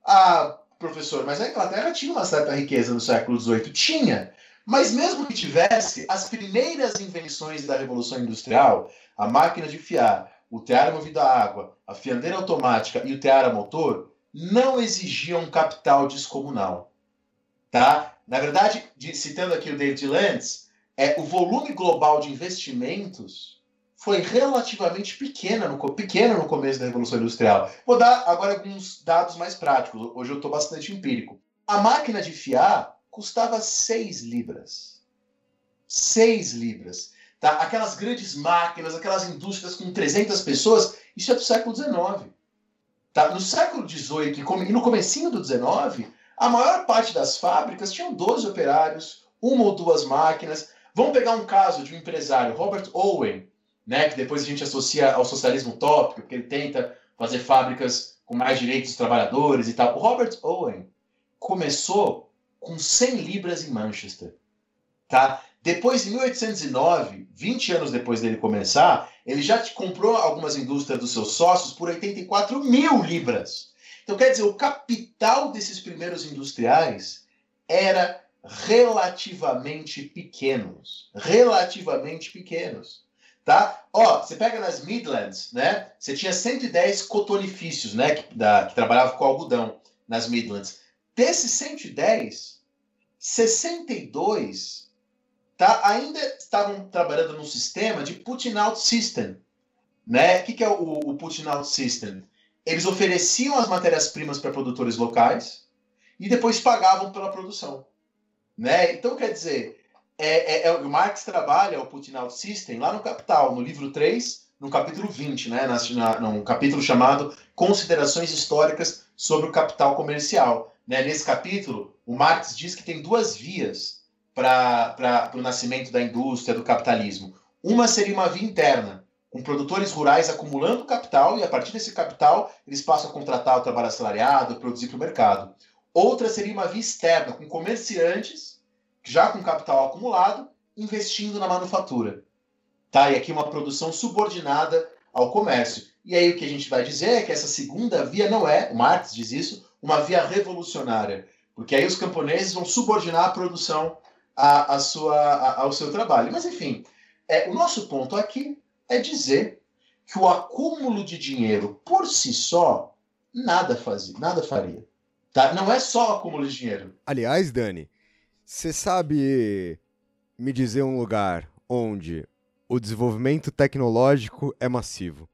Ah, professor, mas a Inglaterra tinha uma certa riqueza no século XVIII? Tinha. Mas mesmo que tivesse, as primeiras invenções da Revolução Industrial, a máquina de fiar, o tear movido a água, a fiandeira automática e o tear a motor, não exigiam capital descomunal. Tá? Na verdade, citando aqui o David Lentz, é, o volume global de investimentos foi relativamente pequena no, pequeno no começo da Revolução Industrial. Vou dar agora alguns dados mais práticos. Hoje eu estou bastante empírico. A máquina de fiar custava 6 libras. 6 libras. Tá? Aquelas grandes máquinas, aquelas indústrias com 300 pessoas, isso é do século XIX. Tá? No século XVIII e no comecinho do XIX, a maior parte das fábricas tinham 12 operários, uma ou duas máquinas. Vamos pegar um caso de um empresário, Robert Owen, né, que depois a gente associa ao socialismo utópico, porque ele tenta fazer fábricas com mais direitos dos trabalhadores e tal. O Robert Owen começou com 100 libras em Manchester. Tá? Depois, em 1809, 20 anos depois dele começar, ele já comprou algumas indústrias dos seus sócios por 84 mil libras. Então, quer dizer, o capital desses primeiros industriais era relativamente pequenos. Relativamente pequenos. Tá? Ó, você pega nas Midlands, né? Você tinha 110 cotonifícios, né? Que, da, que trabalhavam com algodão nas Midlands. Desses 110, 62 tá, ainda estavam trabalhando no sistema de putting out system. Né? O que, que é o, o out system? Eles ofereciam as matérias-primas para produtores locais e depois pagavam pela produção. Né? Então, quer dizer, é, é, é, o Marx trabalha o Putting Out System lá no Capital, no livro 3, no capítulo 20, né? Na, na, num capítulo chamado Considerações Históricas sobre o Capital Comercial. Né? Nesse capítulo, o Marx diz que tem duas vias para o nascimento da indústria, do capitalismo. Uma seria uma via interna, com produtores rurais acumulando capital e a partir desse capital eles passam a contratar o trabalho assalariado, produzir para o mercado. Outra seria uma via externa, com comerciantes, já com capital acumulado, investindo na manufatura. Tá? E aqui uma produção subordinada ao comércio. E aí o que a gente vai dizer é que essa segunda via não é, o Marx diz isso, uma via revolucionária. Porque aí os camponeses vão subordinar a produção a, a sua, ao seu trabalho. Mas enfim, é, o nosso ponto aqui é dizer que o acúmulo de dinheiro por si só nada fazia, nada faria. Tá? Não é só acúmulo de dinheiro. Aliás, Dani, você sabe me dizer um lugar onde o desenvolvimento tecnológico é massivo,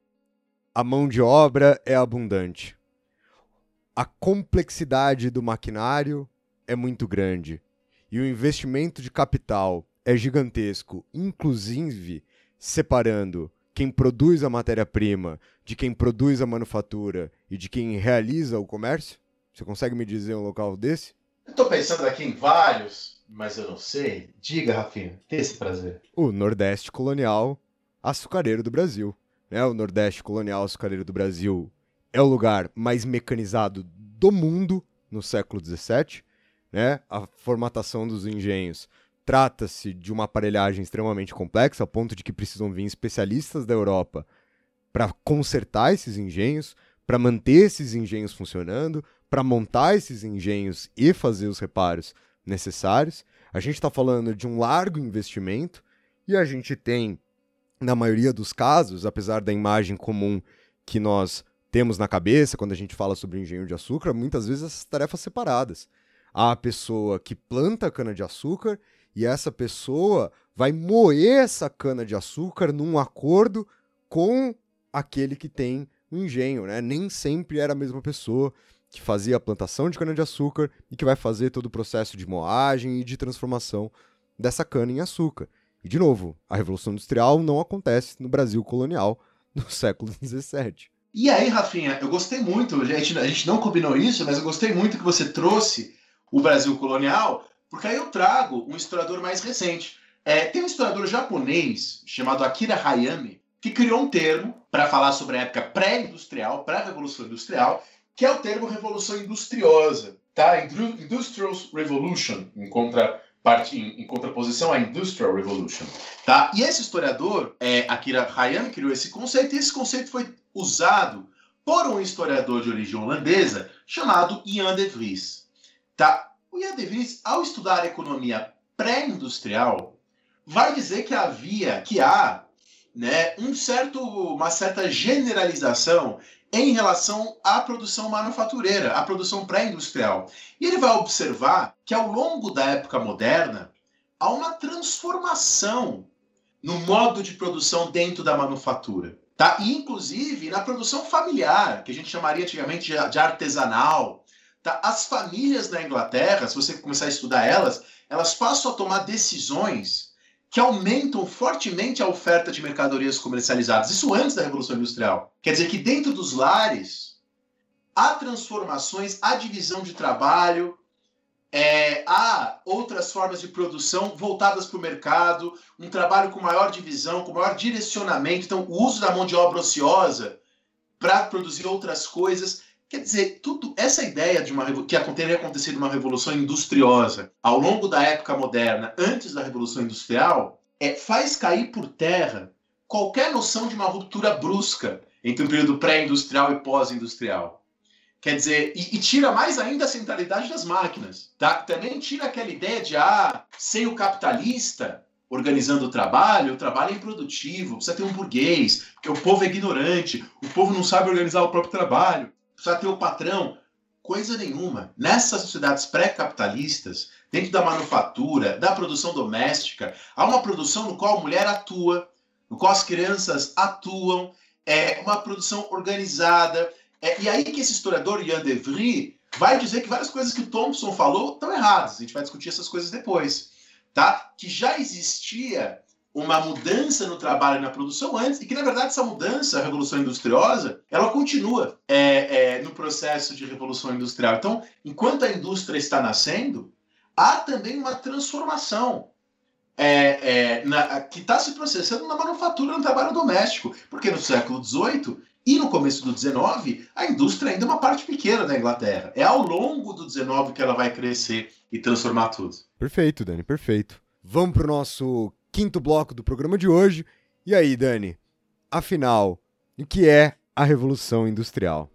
a mão de obra é abundante, a complexidade do maquinário é muito grande e o investimento de capital é gigantesco, inclusive separando quem produz a matéria-prima de quem produz a manufatura e de quem realiza o comércio? Você consegue me dizer um local desse? Estou pensando aqui em vários, mas eu não sei. Diga, Rafinha, tem esse prazer. O Nordeste Colonial Açucareiro do Brasil. Né? O Nordeste Colonial Açucareiro do Brasil é o lugar mais mecanizado do mundo no século XVII. Né? A formatação dos engenhos trata-se de uma aparelhagem extremamente complexa, ao ponto de que precisam vir especialistas da Europa para consertar esses engenhos, para manter esses engenhos funcionando, para montar esses engenhos e fazer os reparos necessários. A gente está falando de um largo investimento e a gente tem, na maioria dos casos, apesar da imagem comum que nós temos na cabeça quando a gente fala sobre engenho de açúcar, muitas vezes essas tarefas separadas. Há a pessoa que planta cana-de-açúcar e essa pessoa vai moer essa cana-de-açúcar num acordo com aquele que tem o engenho, né? Nem sempre era a mesma pessoa que fazia a plantação de cana-de-açúcar e que vai fazer todo o processo de moagem e de transformação dessa cana em açúcar. E, de novo, a Revolução Industrial não acontece no Brasil colonial no século XVII. E aí, Rafinha, eu gostei muito, a gente, a gente não combinou isso, mas eu gostei muito que você trouxe o Brasil colonial, porque aí eu trago um historiador mais recente. É, tem um historiador japonês chamado Akira Hayame, que criou um termo para falar sobre a época pré-industrial, pré-revolução industrial, que é o termo revolução industriosa, tá? Industrial Revolution, em, contra, parte, em, em contraposição à Industrial Revolution, tá? E esse historiador, é, Akira Hayami, criou esse conceito, e esse conceito foi usado por um historiador de origem holandesa chamado Ian de Vries, tá? O Ian de Vries, ao estudar a economia pré-industrial, vai dizer que havia, que há, né, um certo, uma certa generalização em relação à produção manufatureira, à produção pré-industrial. E ele vai observar que ao longo da época moderna há uma transformação no modo de produção dentro da manufatura. Tá? E, inclusive, na produção familiar, que a gente chamaria antigamente de artesanal, Tá? As famílias na Inglaterra, se você começar a estudar elas, elas passam a tomar decisões que aumentam fortemente a oferta de mercadorias comercializadas. Isso antes da Revolução Industrial. Quer dizer que dentro dos lares há transformações, há divisão de trabalho, é, há outras formas de produção voltadas para o mercado, um trabalho com maior divisão, com maior direcionamento. Então, o uso da mão de obra ociosa para produzir outras coisas. Quer dizer, tudo essa ideia de uma que teria acontecido uma revolução industriosa ao longo da época moderna, antes da revolução industrial, é, faz cair por terra qualquer noção de uma ruptura brusca entre o período pré-industrial e pós-industrial. Quer dizer, e, e, tira mais ainda a centralidade das máquinas. Tá? Também tira aquela ideia de, ah, sem o capitalista organizando o trabalho, o trabalho é improdutivo, precisa ter um burguês, porque o povo é ignorante, o povo não sabe organizar o próprio trabalho precisa ter o patrão. Coisa nenhuma. Nessas sociedades pré-capitalistas, dentro da manufatura, da produção doméstica, há uma produção no qual a mulher atua, no qual as crianças atuam, é uma produção organizada. É, e aí que esse historiador, Ian Devry, vai dizer que várias coisas que o Thompson falou estão erradas. A gente vai discutir essas coisas depois. Tá? Que já existia uma mudança no trabalho e na produção antes, e que na verdade essa mudança, a revolução industriosa, ela continua é, é, no processo de revolução industrial. Então, enquanto a indústria está nascendo, há também uma transformação é, é na, que está se processando na manufatura no trabalho doméstico, porque no século XVIII e no começo do XIX, a indústria ainda é uma parte pequena da Inglaterra. É ao longo do XIX que ela vai crescer e transformar tudo. Perfeito, Dani, perfeito. Vamos para o nosso quinto bloco do programa de hoje. E aí, Dani? Afinal, o que é a Revolução Industrial?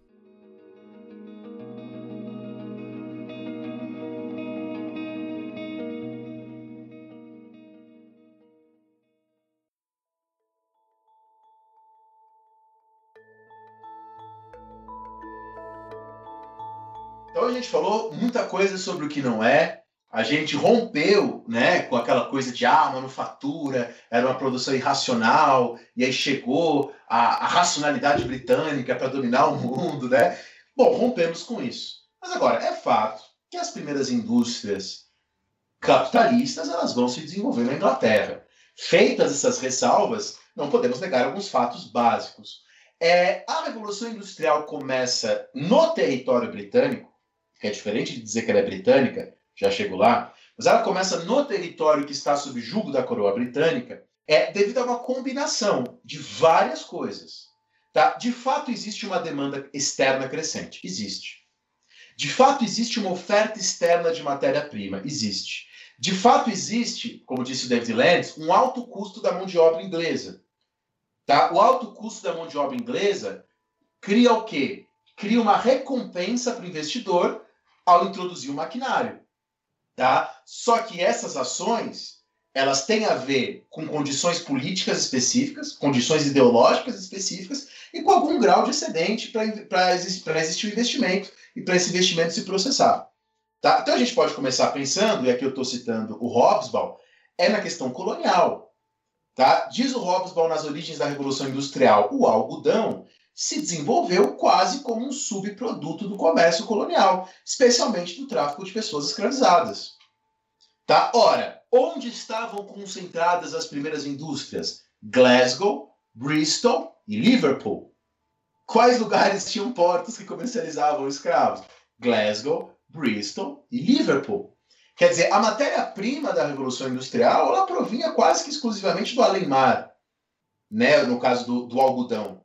Gente falou muita coisa sobre o que não é, a gente rompeu né, com aquela coisa de ah, manufatura era uma produção irracional, e aí chegou a, a racionalidade britânica para dominar o mundo. Né? Bom, rompemos com isso. Mas agora, é fato que as primeiras indústrias capitalistas elas vão se desenvolver na Inglaterra. Feitas essas ressalvas, não podemos negar alguns fatos básicos. É, a Revolução Industrial começa no território britânico, que é diferente de dizer que ela é britânica, já chego lá, mas ela começa no território que está sob julgo da coroa britânica, é devido a uma combinação de várias coisas. Tá? De fato, existe uma demanda externa crescente. Existe. De fato, existe uma oferta externa de matéria-prima. Existe. De fato, existe, como disse o David Lenz, um alto custo da mão de obra inglesa. Tá? O alto custo da mão de obra inglesa cria o quê? Cria uma recompensa para o investidor ao introduzir o maquinário. Tá? Só que essas ações elas têm a ver com condições políticas específicas, condições ideológicas específicas e com algum grau de excedente para existir o investimento e para esse investimento se processar. Tá? Então a gente pode começar pensando, e aqui eu estou citando o Hobsbawm, é na questão colonial. Tá? Diz o Hobsbawm nas origens da Revolução Industrial, o algodão se desenvolveu quase como um subproduto do comércio colonial, especialmente do tráfico de pessoas escravizadas. Tá? Ora, onde estavam concentradas as primeiras indústrias? Glasgow, Bristol e Liverpool. Quais lugares tinham portos que comercializavam escravos? Glasgow, Bristol e Liverpool. Quer dizer, a matéria-prima da Revolução Industrial ela provinha quase que exclusivamente do além-mar, né? no caso do, do algodão.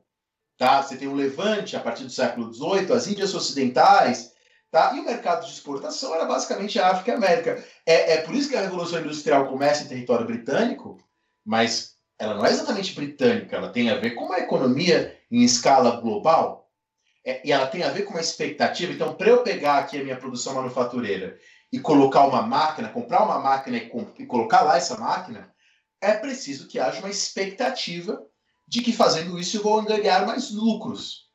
Tá? Você tem o Levante a partir do século XVIII, as Índias Ocidentais, tá? e o mercado de exportação era basicamente a África e a América. É, é por isso que a Revolução Industrial começa em território britânico, mas ela não é exatamente britânica, ela tem a ver com uma economia em escala global. É, e ela tem a ver com uma expectativa. Então, para eu pegar aqui a minha produção manufatureira e colocar uma máquina, comprar uma máquina e, e colocar lá essa máquina, é preciso que haja uma expectativa de que fazendo isso eu vou ganhar mais lucros.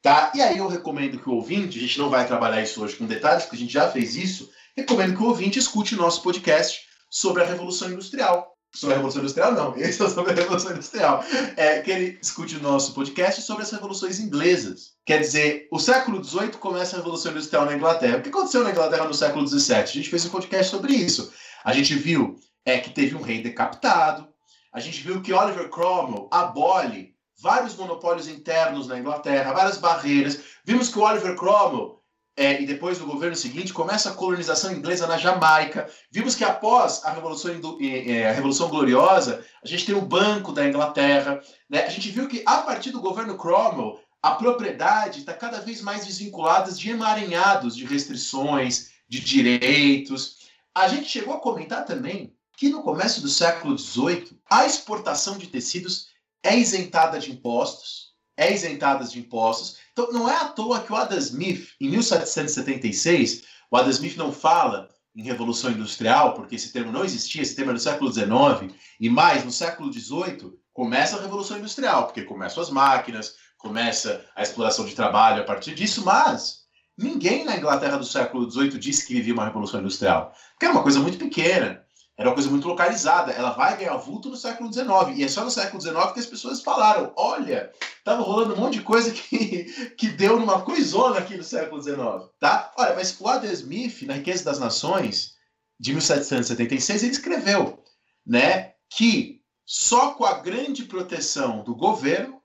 Tá? E aí eu recomendo que o ouvinte, a gente não vai trabalhar isso hoje com detalhes, porque a gente já fez isso, recomendo que o ouvinte escute o nosso podcast sobre a Revolução Industrial. sobre a Revolução Industrial, não. Esse é sobre a Revolução Industrial. É que ele discute o nosso podcast sobre as revoluções inglesas. Quer dizer, o século XVIII começa a Revolução Industrial na Inglaterra. O que aconteceu na Inglaterra no século XVII? A gente fez um podcast sobre isso. A gente viu é, que teve um rei decapitado. A gente viu que Oliver Cromwell abole vários monopólios internos na Inglaterra, várias barreiras. Vimos que o Oliver Cromwell é, e depois do governo seguinte, começa a colonização inglesa na Jamaica. Vimos que após a Revolução, a Revolução Gloriosa, a gente tem o Banco da Inglaterra. Né? A gente viu que, a partir do governo Cromwell, a propriedade está cada vez mais desvinculada de emaranhados de restrições, de direitos. A gente chegou a comentar também que no começo do século XVIII, a exportação de tecidos é isentada de impostos, é isentada de impostos, então, não é à toa que o Adam Smith, em 1776, o Adam Smith não fala em Revolução Industrial, porque esse termo não existia, esse termo é do século XIX, e mais, no século XVIII, começa a Revolução Industrial, porque começam as máquinas, começa a exploração de trabalho a partir disso, mas ninguém na Inglaterra do século XVIII disse que vivia uma Revolução Industrial, porque era uma coisa muito pequena. Era uma coisa muito localizada. Ela vai ganhar vulto no século XIX. E é só no século XIX que as pessoas falaram: olha, estava rolando um monte de coisa que, que deu numa coisona aqui no século XIX. Tá? Olha, mas o Adam Smith, na Riqueza das Nações, de 1776, ele escreveu né, que só com a grande proteção do governo,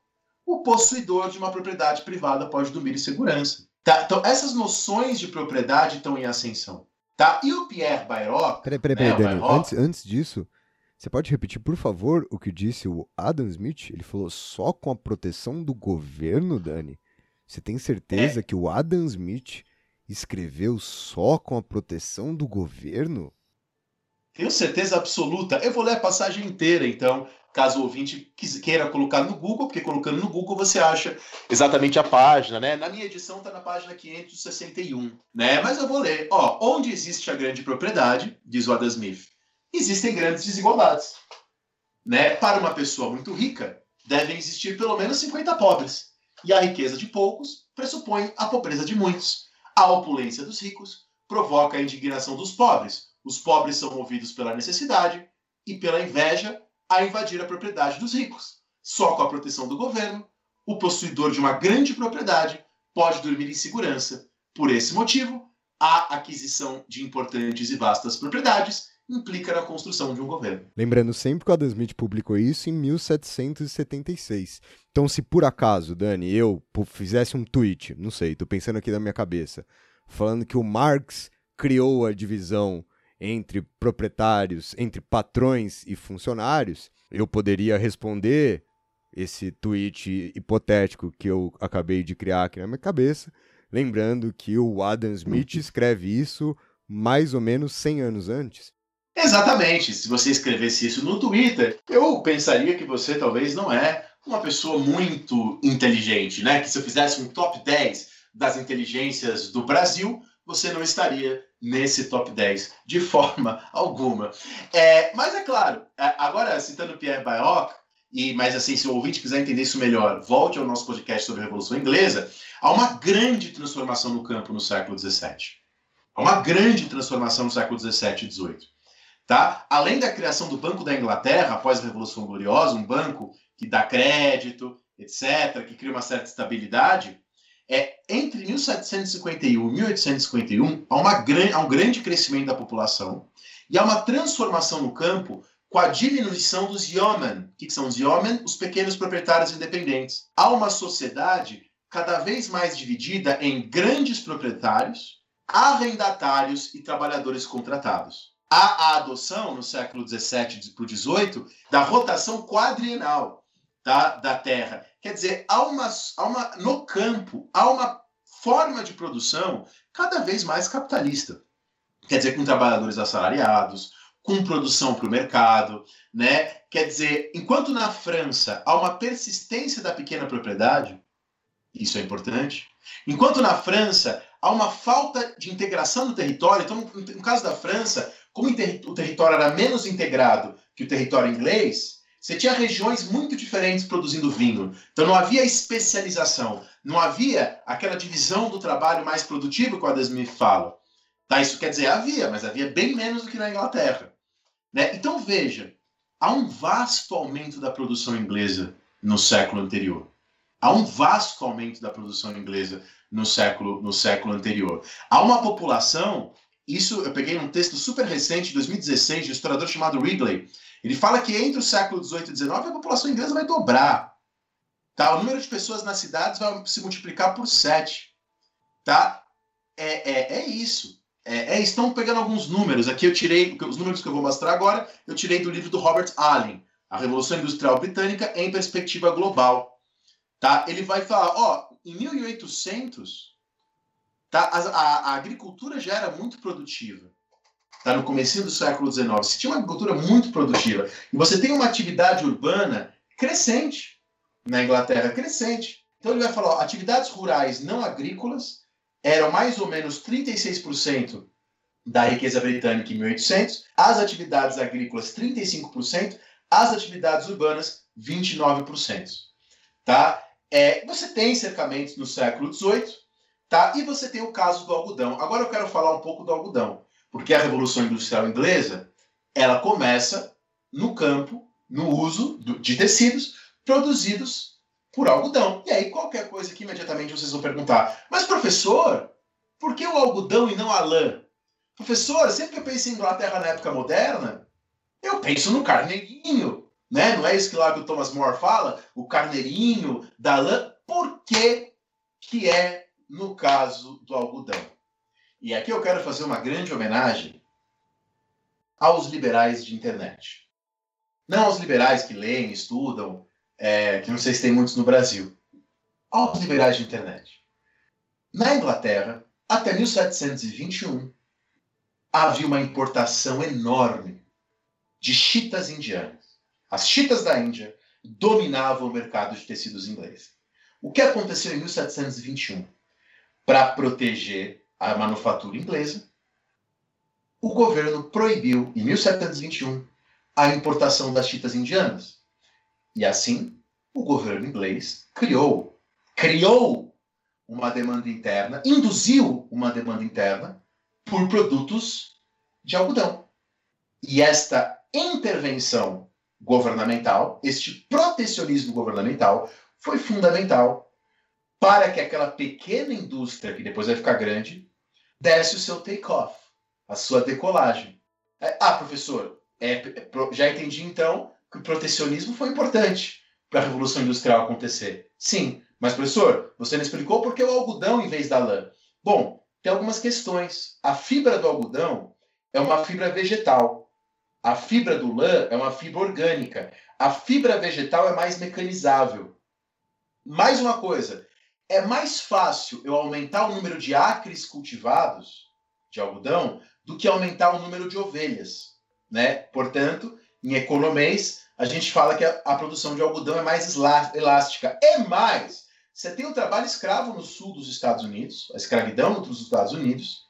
o possuidor de uma propriedade privada pode dormir em segurança. Tá? Então, essas noções de propriedade estão em ascensão. Tá? E o Pierre Bayrock. Peraí, peraí, peraí, né, Dani. Antes, antes disso, você pode repetir, por favor, o que disse o Adam Smith? Ele falou só com a proteção do governo, Dani? Você tem certeza é. que o Adam Smith escreveu só com a proteção do governo? Tenho certeza absoluta. Eu vou ler a passagem inteira, então, caso o ouvinte queira colocar no Google, porque colocando no Google você acha exatamente a página, né? Na minha edição está na página 561, né? Mas eu vou ler. Ó, onde existe a grande propriedade, diz o Adam Smith, existem grandes desigualdades, né? Para uma pessoa muito rica, devem existir pelo menos 50 pobres. E a riqueza de poucos pressupõe a pobreza de muitos. A opulência dos ricos provoca a indignação dos pobres. Os pobres são movidos pela necessidade e pela inveja a invadir a propriedade dos ricos. Só com a proteção do governo, o possuidor de uma grande propriedade pode dormir em segurança. Por esse motivo, a aquisição de importantes e vastas propriedades implica na construção de um governo. Lembrando sempre que o Adam Smith publicou isso em 1776. Então, se por acaso, Dani, eu fizesse um tweet, não sei, tô pensando aqui na minha cabeça, falando que o Marx criou a divisão entre proprietários, entre patrões e funcionários, eu poderia responder esse tweet hipotético que eu acabei de criar aqui na minha cabeça, lembrando que o Adam Smith escreve isso mais ou menos 100 anos antes. Exatamente. Se você escrevesse isso no Twitter, eu pensaria que você talvez não é uma pessoa muito inteligente, né? Que se eu fizesse um top 10 das inteligências do Brasil, você não estaria nesse top 10 de forma alguma. É, mas é claro, é, agora citando Pierre Bayoc, e mas assim, se o ouvinte quiser entender isso melhor, volte ao nosso podcast sobre a Revolução Inglesa, há uma grande transformação no campo no século XVII. Há uma grande transformação no século XVII e XVIII. Tá? Além da criação do Banco da Inglaterra, após a Revolução Gloriosa, um banco que dá crédito, etc., que cria uma certa estabilidade, é, entre 1751 e 1851, há, há um grande crescimento da população e há uma transformação no campo com a diminuição dos yeomen. Que, são os yeomen? Os pequenos proprietários independentes. Há uma sociedade cada vez mais dividida em grandes proprietários, arrendatários e trabalhadores contratados. Há a adoção, no século XVII para o XVIII, da rotação quadrienal tá, da terra. Quer dizer, há uma, há uma, no campo, há uma forma de produção cada vez mais capitalista. Quer dizer, com trabalhadores assalariados, com produção para o mercado, né? Quer dizer, enquanto na França há uma persistência da pequena propriedade, isso é importante. Enquanto na França há uma falta de integração do território, então no caso da França, como o território era menos integrado que o território inglês, você tinha regiões muito diferentes produzindo vinho. Então não havia especialização, não havia aquela divisão do trabalho mais produtivo que o Adam Smith fala. Tá? Isso quer dizer, havia, mas havia bem menos do que na Inglaterra. Né? Então veja, há um vasto aumento da produção inglesa no século anterior. Há um vasto aumento da produção inglesa no século, no século anterior. Há uma população, isso eu peguei um texto super recente, de 2016, de um historiador chamado Ridley. Ele fala que entre o século XVIII e XIX a população inglesa vai dobrar. Tá? O número de pessoas nas cidades vai se multiplicar por sete. Tá? É, é, é isso. É, é, estão pegando alguns números. Aqui eu tirei, os números que eu vou mostrar agora, eu tirei do livro do Robert Allen, A Revolução Industrial Britânica em Perspectiva Global. Tá? Ele vai falar, ó, em 1800, tá, a, a, a agricultura já era muito produtiva. Tá, no começo do século XIX, você tinha uma agricultura muito produtiva. E você tem uma atividade urbana crescente na Inglaterra, crescente. Então ele vai falar, ó, atividades rurais não agrícolas eram mais ou menos 36% da riqueza britânica em 1800, as atividades agrícolas 35%, as atividades urbanas 29%. Tá? É, você tem cercamentos no século XVIII, tá? E você tem o caso do algodão. Agora eu quero falar um pouco do algodão, porque a Revolução Industrial Inglesa ela começa no campo, no uso de tecidos produzidos por algodão. E aí qualquer coisa que imediatamente vocês vão perguntar: mas professor, por que o algodão e não a lã? Professor, sempre que eu penso em Inglaterra na época moderna, eu penso no carneirinho, né? Não é isso que lá que o Thomas More fala? O carneirinho da lã. Por que, que é no caso do algodão? E aqui eu quero fazer uma grande homenagem aos liberais de internet. Não aos liberais que leem, estudam, é, que não sei se tem muitos no Brasil. Aos liberais de internet. Na Inglaterra, até 1721, havia uma importação enorme de chitas indianas. As chitas da Índia dominavam o mercado de tecidos inglês. O que aconteceu em 1721? Para proteger a manufatura inglesa, o governo proibiu, em 1721, a importação das chitas indianas. E assim, o governo inglês criou, criou uma demanda interna, induziu uma demanda interna por produtos de algodão. E esta intervenção governamental, este protecionismo governamental foi fundamental para que aquela pequena indústria, que depois vai ficar grande, desse o seu take-off, a sua decolagem. É, ah, professor, é, é já entendi então que o protecionismo foi importante para a Revolução Industrial acontecer. Sim, mas professor, você não explicou por que o algodão em vez da lã. Bom, tem algumas questões. A fibra do algodão é uma fibra vegetal. A fibra do lã é uma fibra orgânica. A fibra vegetal é mais mecanizável. Mais uma coisa, é mais fácil eu aumentar o número de acres cultivados de algodão do que aumentar o número de ovelhas, né? Portanto, em economês, a gente fala que a, a produção de algodão é mais elástica. É mais, você tem o trabalho escravo no sul dos Estados Unidos, a escravidão nos Estados Unidos,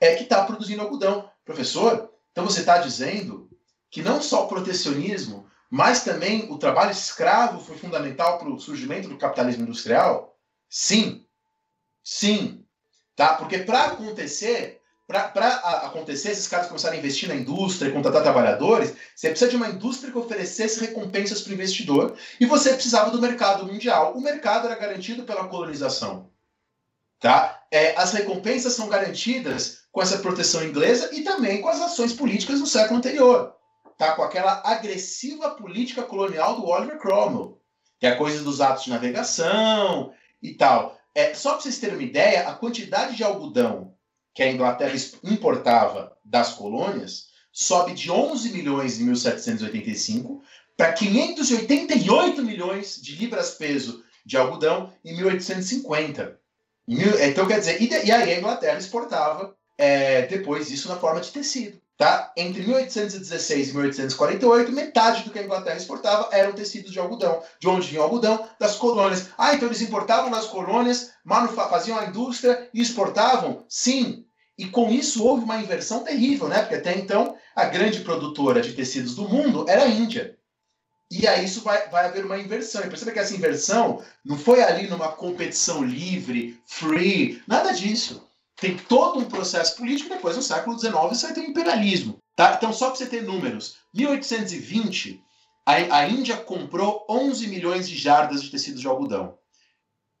é que está produzindo algodão. Professor, então você está dizendo que não só o protecionismo, mas também o trabalho escravo foi fundamental para o surgimento do capitalismo industrial? Sim. Sim. Tá? Porque para acontecer, para acontecer, esses caras começarem a investir na indústria contratar trabalhadores, você precisa de uma indústria que oferecesse recompensas para o investidor e você precisava do mercado mundial. O mercado era garantido pela colonização. Tá? É, as recompensas são garantidas com essa proteção inglesa e também com as ações políticas do século anterior tá com aquela agressiva política colonial do Oliver Cromwell, que é a coisa dos atos de navegação e tal. É, só para vocês terem uma ideia, a quantidade de algodão que a Inglaterra importava das colônias sobe de 11 milhões em 1785 para 588 milhões de libras-peso de algodão em 1850. Então, quer dizer, e, aí a Inglaterra exportava é, depois isso na forma de tecido. Tá? Entre 1816 e 1848, metade do que a Inglaterra exportava eram tecidos de algodão. De onde vinha o algodão? Das colônias. Ah, então eles importavam das colônias, faziam a indústria e exportavam? Sim. E com isso houve uma inversão terrível, né? Porque até então a grande produtora de tecidos do mundo era a Índia. E aí isso vai, vai haver uma inversão. E perceba que essa inversão não foi ali numa competição livre, free, nada disso tem todo um processo político, depois no século XIX você vai ter imperialismo. Tá? Então, só para você ter números, 1820 a, a Índia comprou 11 milhões de jardas de tecidos de algodão.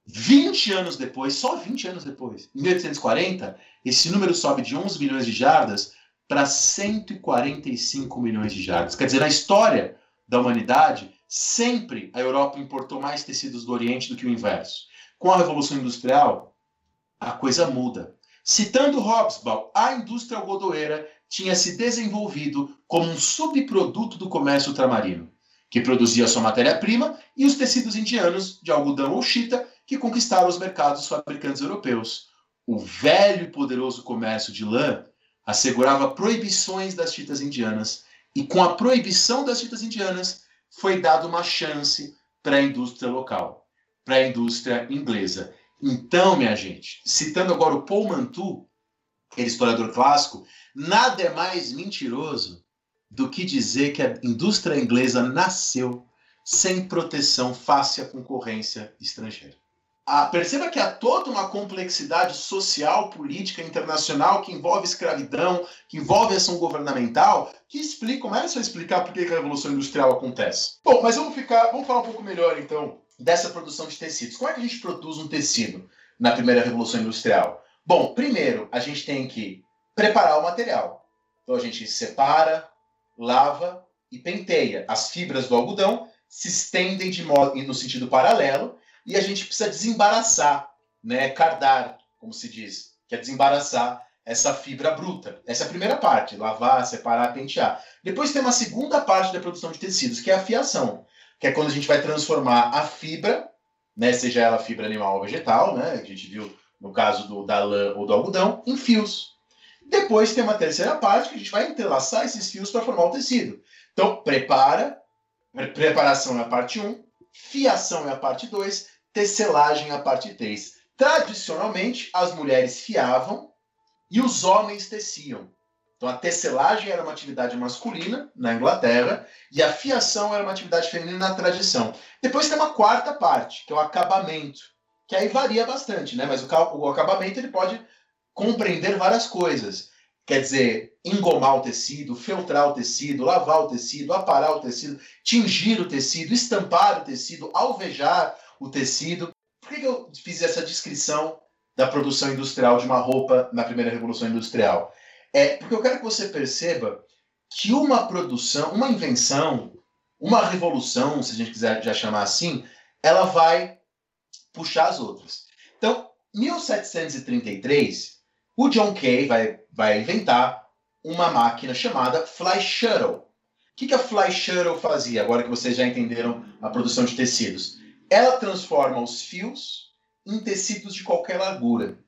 20 anos depois, só 20 anos depois, em 1840, esse número sobe de 11 milhões de jardas para 145 milhões de jardas. Quer dizer, na história da humanidade, sempre a Europa importou mais tecidos do Oriente do que o inverso. Com a Revolução Industrial, a coisa muda. Citando Hobsbawm, a indústria algodoeira tinha se desenvolvido como um subproduto do comércio ultramarino, que produzia sua matéria-prima e os tecidos indianos de algodão ou chita que conquistaram os mercados dos fabricantes europeus. O velho e poderoso comércio de lã assegurava proibições das chitas indianas, e com a proibição das chitas indianas foi dada uma chance para a indústria local, para a indústria inglesa. Então, minha gente, citando agora o Paul Mantu, aquele historiador clássico, nada é mais mentiroso do que dizer que a indústria inglesa nasceu sem proteção face à concorrência estrangeira. Ah, perceba que há toda uma complexidade social, política, internacional que envolve escravidão, que envolve ação governamental, que explica, começa a explicar por que a Revolução Industrial acontece. Bom, mas vamos ficar, vamos falar um pouco melhor então dessa produção de tecidos. Como é que a gente produz um tecido na primeira Revolução Industrial? Bom, primeiro a gente tem que preparar o material. Então a gente separa, lava e penteia. As fibras do algodão se estendem de modo no sentido paralelo e a gente precisa desembaraçar, né, cardar, como se diz, que é desembaraçar essa fibra bruta. Essa é a primeira parte, lavar, separar, pentear. Depois tem uma segunda parte da produção de tecidos, que é a fiação, que é quando a gente vai transformar a fibra, né, seja ela fibra animal ou vegetal, né, que a gente viu no caso do, da lã ou do algodão, em fios. Depois tem uma terceira parte que a gente vai entrelaçar esses fios para formar o tecido. Então, prepara, preparação é a parte 1, fiação é a parte 2, tecelagem a parte 3. Tradicionalmente, as mulheres fiavam e os homens teciam. Então, a tecelagem era uma atividade masculina na Inglaterra e a fiação era uma atividade feminina na tradição. Depois tem uma quarta parte, que é o acabamento, que aí varia bastante, né? Mas o, o acabamento ele pode compreender várias coisas. Quer dizer, engomar o tecido, feltrar o tecido, lavar o tecido, aparar o tecido, tingir o tecido, estampar o tecido, alvejar o tecido. Por que, eu fiz essa descrição da produção industrial de uma roupa na primeira revolução industrial? É porque eu quero que você perceba que uma produção, uma invenção, uma revolução, se a gente quiser já chamar assim, ela vai puxar as outras. Então, 1733, o John Kay vai, vai inventar uma máquina chamada Fly Shuttle. O que, que a Fly Shuttle fazia, agora que vocês já entenderam a produção de tecidos? ela transforma os fios em tecidos de qualquer largura.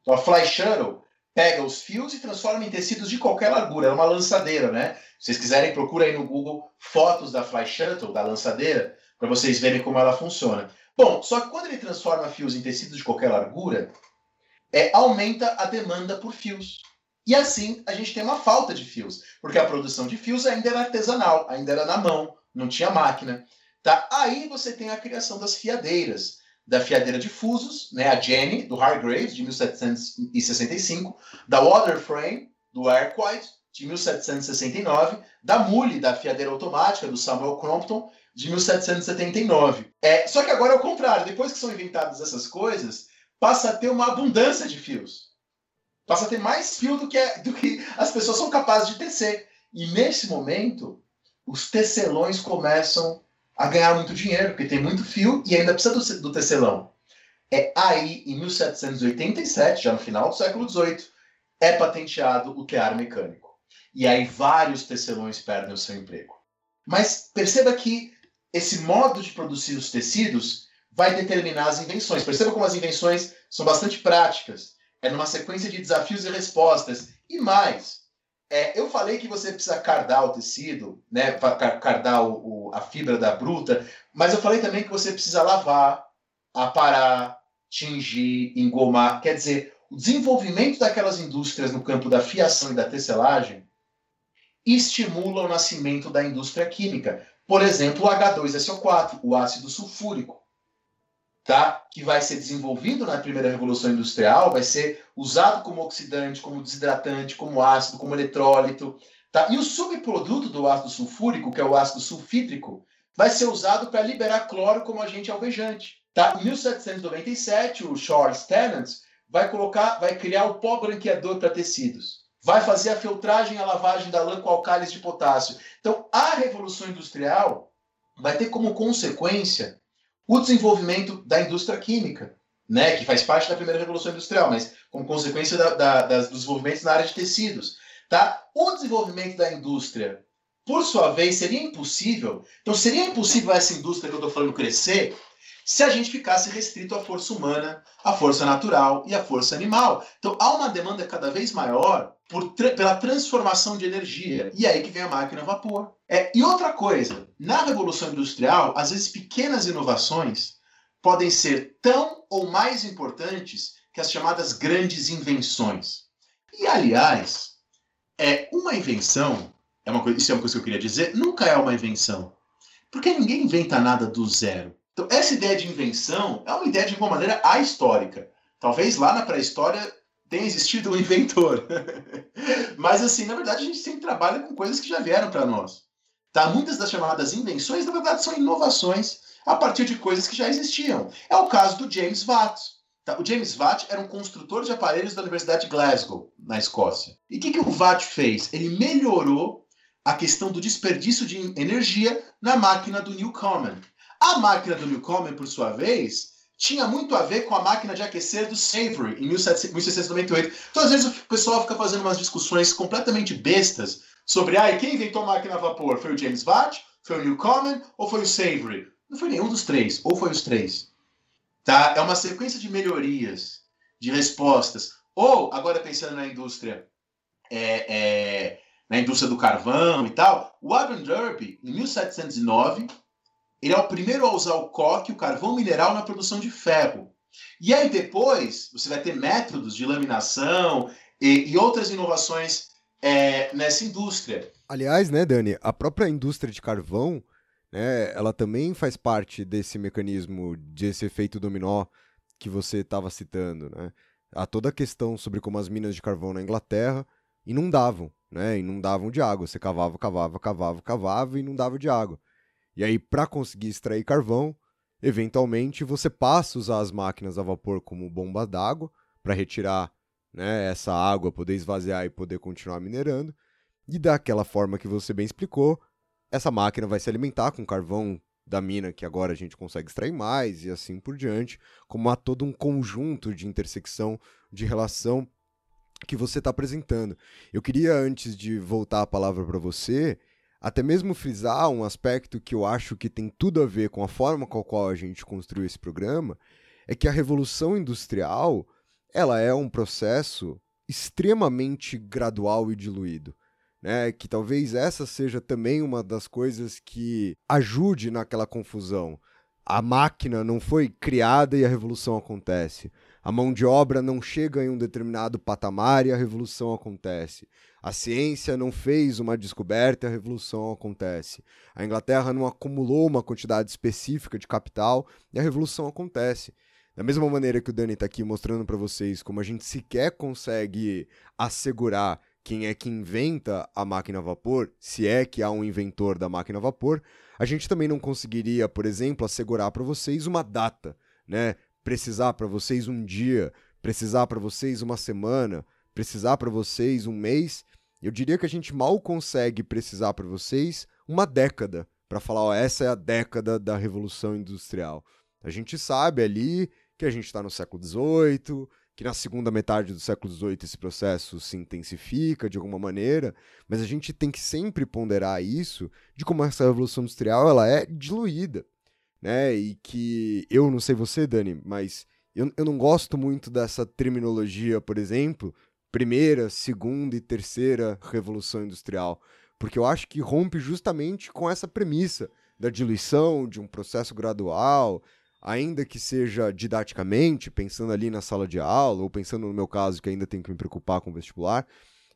Então, a Fly Shuttle pega os fios e transforma em tecidos de qualquer largura. É uma lançadeira, né? Se vocês quiserem, procura aí no Google fotos da Fly Shuttle, da lançadeira, para vocês verem como ela funciona. Bom, só que quando ele transforma fios em tecidos de qualquer largura, é, aumenta a demanda por fios. E assim a gente tem uma falta de fios, porque a produção de fios ainda era artesanal, ainda era na mão, não tinha máquina. Tá? Aí você tem a criação das fiadeiras, da fiadeira de fusos, né, a Jenny, do Hargraves, de 1765, da Waterframe, do Arkwright, de 1769, da Mule, da fiadeira automática, do Samuel Crompton, de 1779. É, só que agora é o contrário, depois que são inventadas essas coisas, passa a ter uma abundância de fios. Passa a ter mais fio do que, é, do que as pessoas são capazes de tecer. E nesse momento, os tecelões começam a ganhar muito dinheiro, porque tem muito fio e ainda precisa do, do tecelão. É aí, em 1787, já no final do século XVIII, é patenteado o tear mecânico. E aí vários tecelões perdem o seu emprego. Mas perceba que esse modo de produzir os tecidos vai determinar as invenções. Perceba como as invenções são bastante práticas. É numa sequência de desafios e respostas. E mais, é, eu falei que você precisa cardar o tecido, né, cardar o, o, a fibra da bruta, mas eu falei também que você precisa lavar, aparar, tingir, engomar. Quer dizer, o desenvolvimento daquelas indústrias no campo da fiação e da tecelagem estimula o nascimento da indústria química. Por exemplo, o H2SO4, o ácido sulfúrico tá? que vai ser desenvolvido na primeira revolução industrial, vai ser usado como oxidante, como desidratante, como ácido, como eletrólito. Tá? E o subproduto do ácido sulfúrico, que é o ácido sulfítrico, vai ser usado para liberar cloro como agente alvejante. Tá? Em 1797, o Charles Tennant vai colocar, vai criar o pó branqueador para tecidos. Vai fazer a filtragem e a lavagem da lã com álcalis de potássio. Então, a revolução industrial vai ter como consequência o desenvolvimento da indústria química, né, que faz parte da primeira revolução industrial, mas como consequência da, da, das, dos desenvolvimentos na área de tecidos. Tá? O desenvolvimento da indústria, por sua vez, seria impossível. Então, seria impossível essa indústria que eu estou falando crescer se a gente ficasse restrito à força humana, à força natural e à força animal. Então, há uma demanda cada vez maior tra pela transformação de energia. E é aí que vem a máquina a vapor. É, e outra coisa, na Revolução Industrial, às vezes pequenas inovações podem ser tão ou mais importantes que as chamadas grandes invenções. E, aliás, é uma invenção, é uma coisa, isso é uma coisa que eu queria dizer, nunca é uma invenção. Porque ninguém inventa nada do zero. Então, essa ideia de invenção é uma ideia, de alguma maneira, ahistórica. Talvez lá na pré-história tenha existido um inventor. Mas, assim, na verdade, a gente sempre trabalha com coisas que já vieram para nós. Tá? Muitas das chamadas invenções, na verdade, são inovações a partir de coisas que já existiam. É o caso do James Watt. Tá? O James Watt era um construtor de aparelhos da Universidade de Glasgow, na Escócia. E o que, que o Watt fez? Ele melhorou a questão do desperdício de energia na máquina do Newcomen. A máquina do Newcomen, por sua vez, tinha muito a ver com a máquina de aquecer do Savory, em 1698. Então, às vezes, o pessoal fica fazendo umas discussões completamente bestas sobre ah, quem inventou a máquina a vapor? Foi o James Watt? Foi o Newcomen? Ou foi o Savory? Não foi nenhum dos três, ou foi os três. Tá? É uma sequência de melhorias, de respostas. Ou, agora pensando na indústria, é, é, na indústria do carvão e tal, o Adam Derby, em 1709, ele é o primeiro a usar o coque, o carvão mineral, na produção de ferro. E aí depois você vai ter métodos de laminação e, e outras inovações é, nessa indústria. Aliás, né, Dani, a própria indústria de carvão, né, ela também faz parte desse mecanismo, desse efeito dominó que você estava citando, né? Há toda a questão sobre como as minas de carvão na Inglaterra inundavam, né? Inundavam de água. Você cavava, cavava, cavava, cavava e inundava de água. E aí, para conseguir extrair carvão, eventualmente você passa a usar as máquinas a vapor como bomba d'água para retirar né, essa água, poder esvaziar e poder continuar minerando. E daquela forma que você bem explicou, essa máquina vai se alimentar com carvão da mina que agora a gente consegue extrair mais e assim por diante, como há todo um conjunto de intersecção, de relação que você está apresentando. Eu queria, antes de voltar a palavra para você, até mesmo frisar um aspecto que eu acho que tem tudo a ver com a forma com a qual a gente construiu esse programa, é que a revolução industrial, ela é um processo extremamente gradual e diluído. Né, que talvez essa seja também uma das coisas que ajude naquela confusão. A máquina não foi criada e a revolução acontece. A mão de obra não chega em um determinado patamar e a revolução acontece. A ciência não fez uma descoberta e a revolução acontece. A Inglaterra não acumulou uma quantidade específica de capital e a revolução acontece. Da mesma maneira que o Dani está aqui mostrando para vocês como a gente sequer consegue assegurar quem é que inventa a máquina a vapor, se é que há um inventor da máquina a vapor, a gente também não conseguiria, por exemplo, assegurar para vocês uma data, né? Precisar para vocês um dia, precisar para vocês uma semana, precisar para vocês um mês, eu diria que a gente mal consegue precisar para vocês uma década para falar, ó, essa é a década da Revolução Industrial. A gente sabe ali que a gente está no século XVIII, que na segunda metade do século XVIII esse processo se intensifica de alguma maneira, mas a gente tem que sempre ponderar isso de como essa revolução industrial ela é diluída, né? E que eu não sei você, Dani, mas eu, eu não gosto muito dessa terminologia, por exemplo, primeira, segunda e terceira revolução industrial, porque eu acho que rompe justamente com essa premissa da diluição, de um processo gradual, ainda que seja didaticamente, pensando ali na sala de aula, ou pensando no meu caso, que ainda tenho que me preocupar com o vestibular,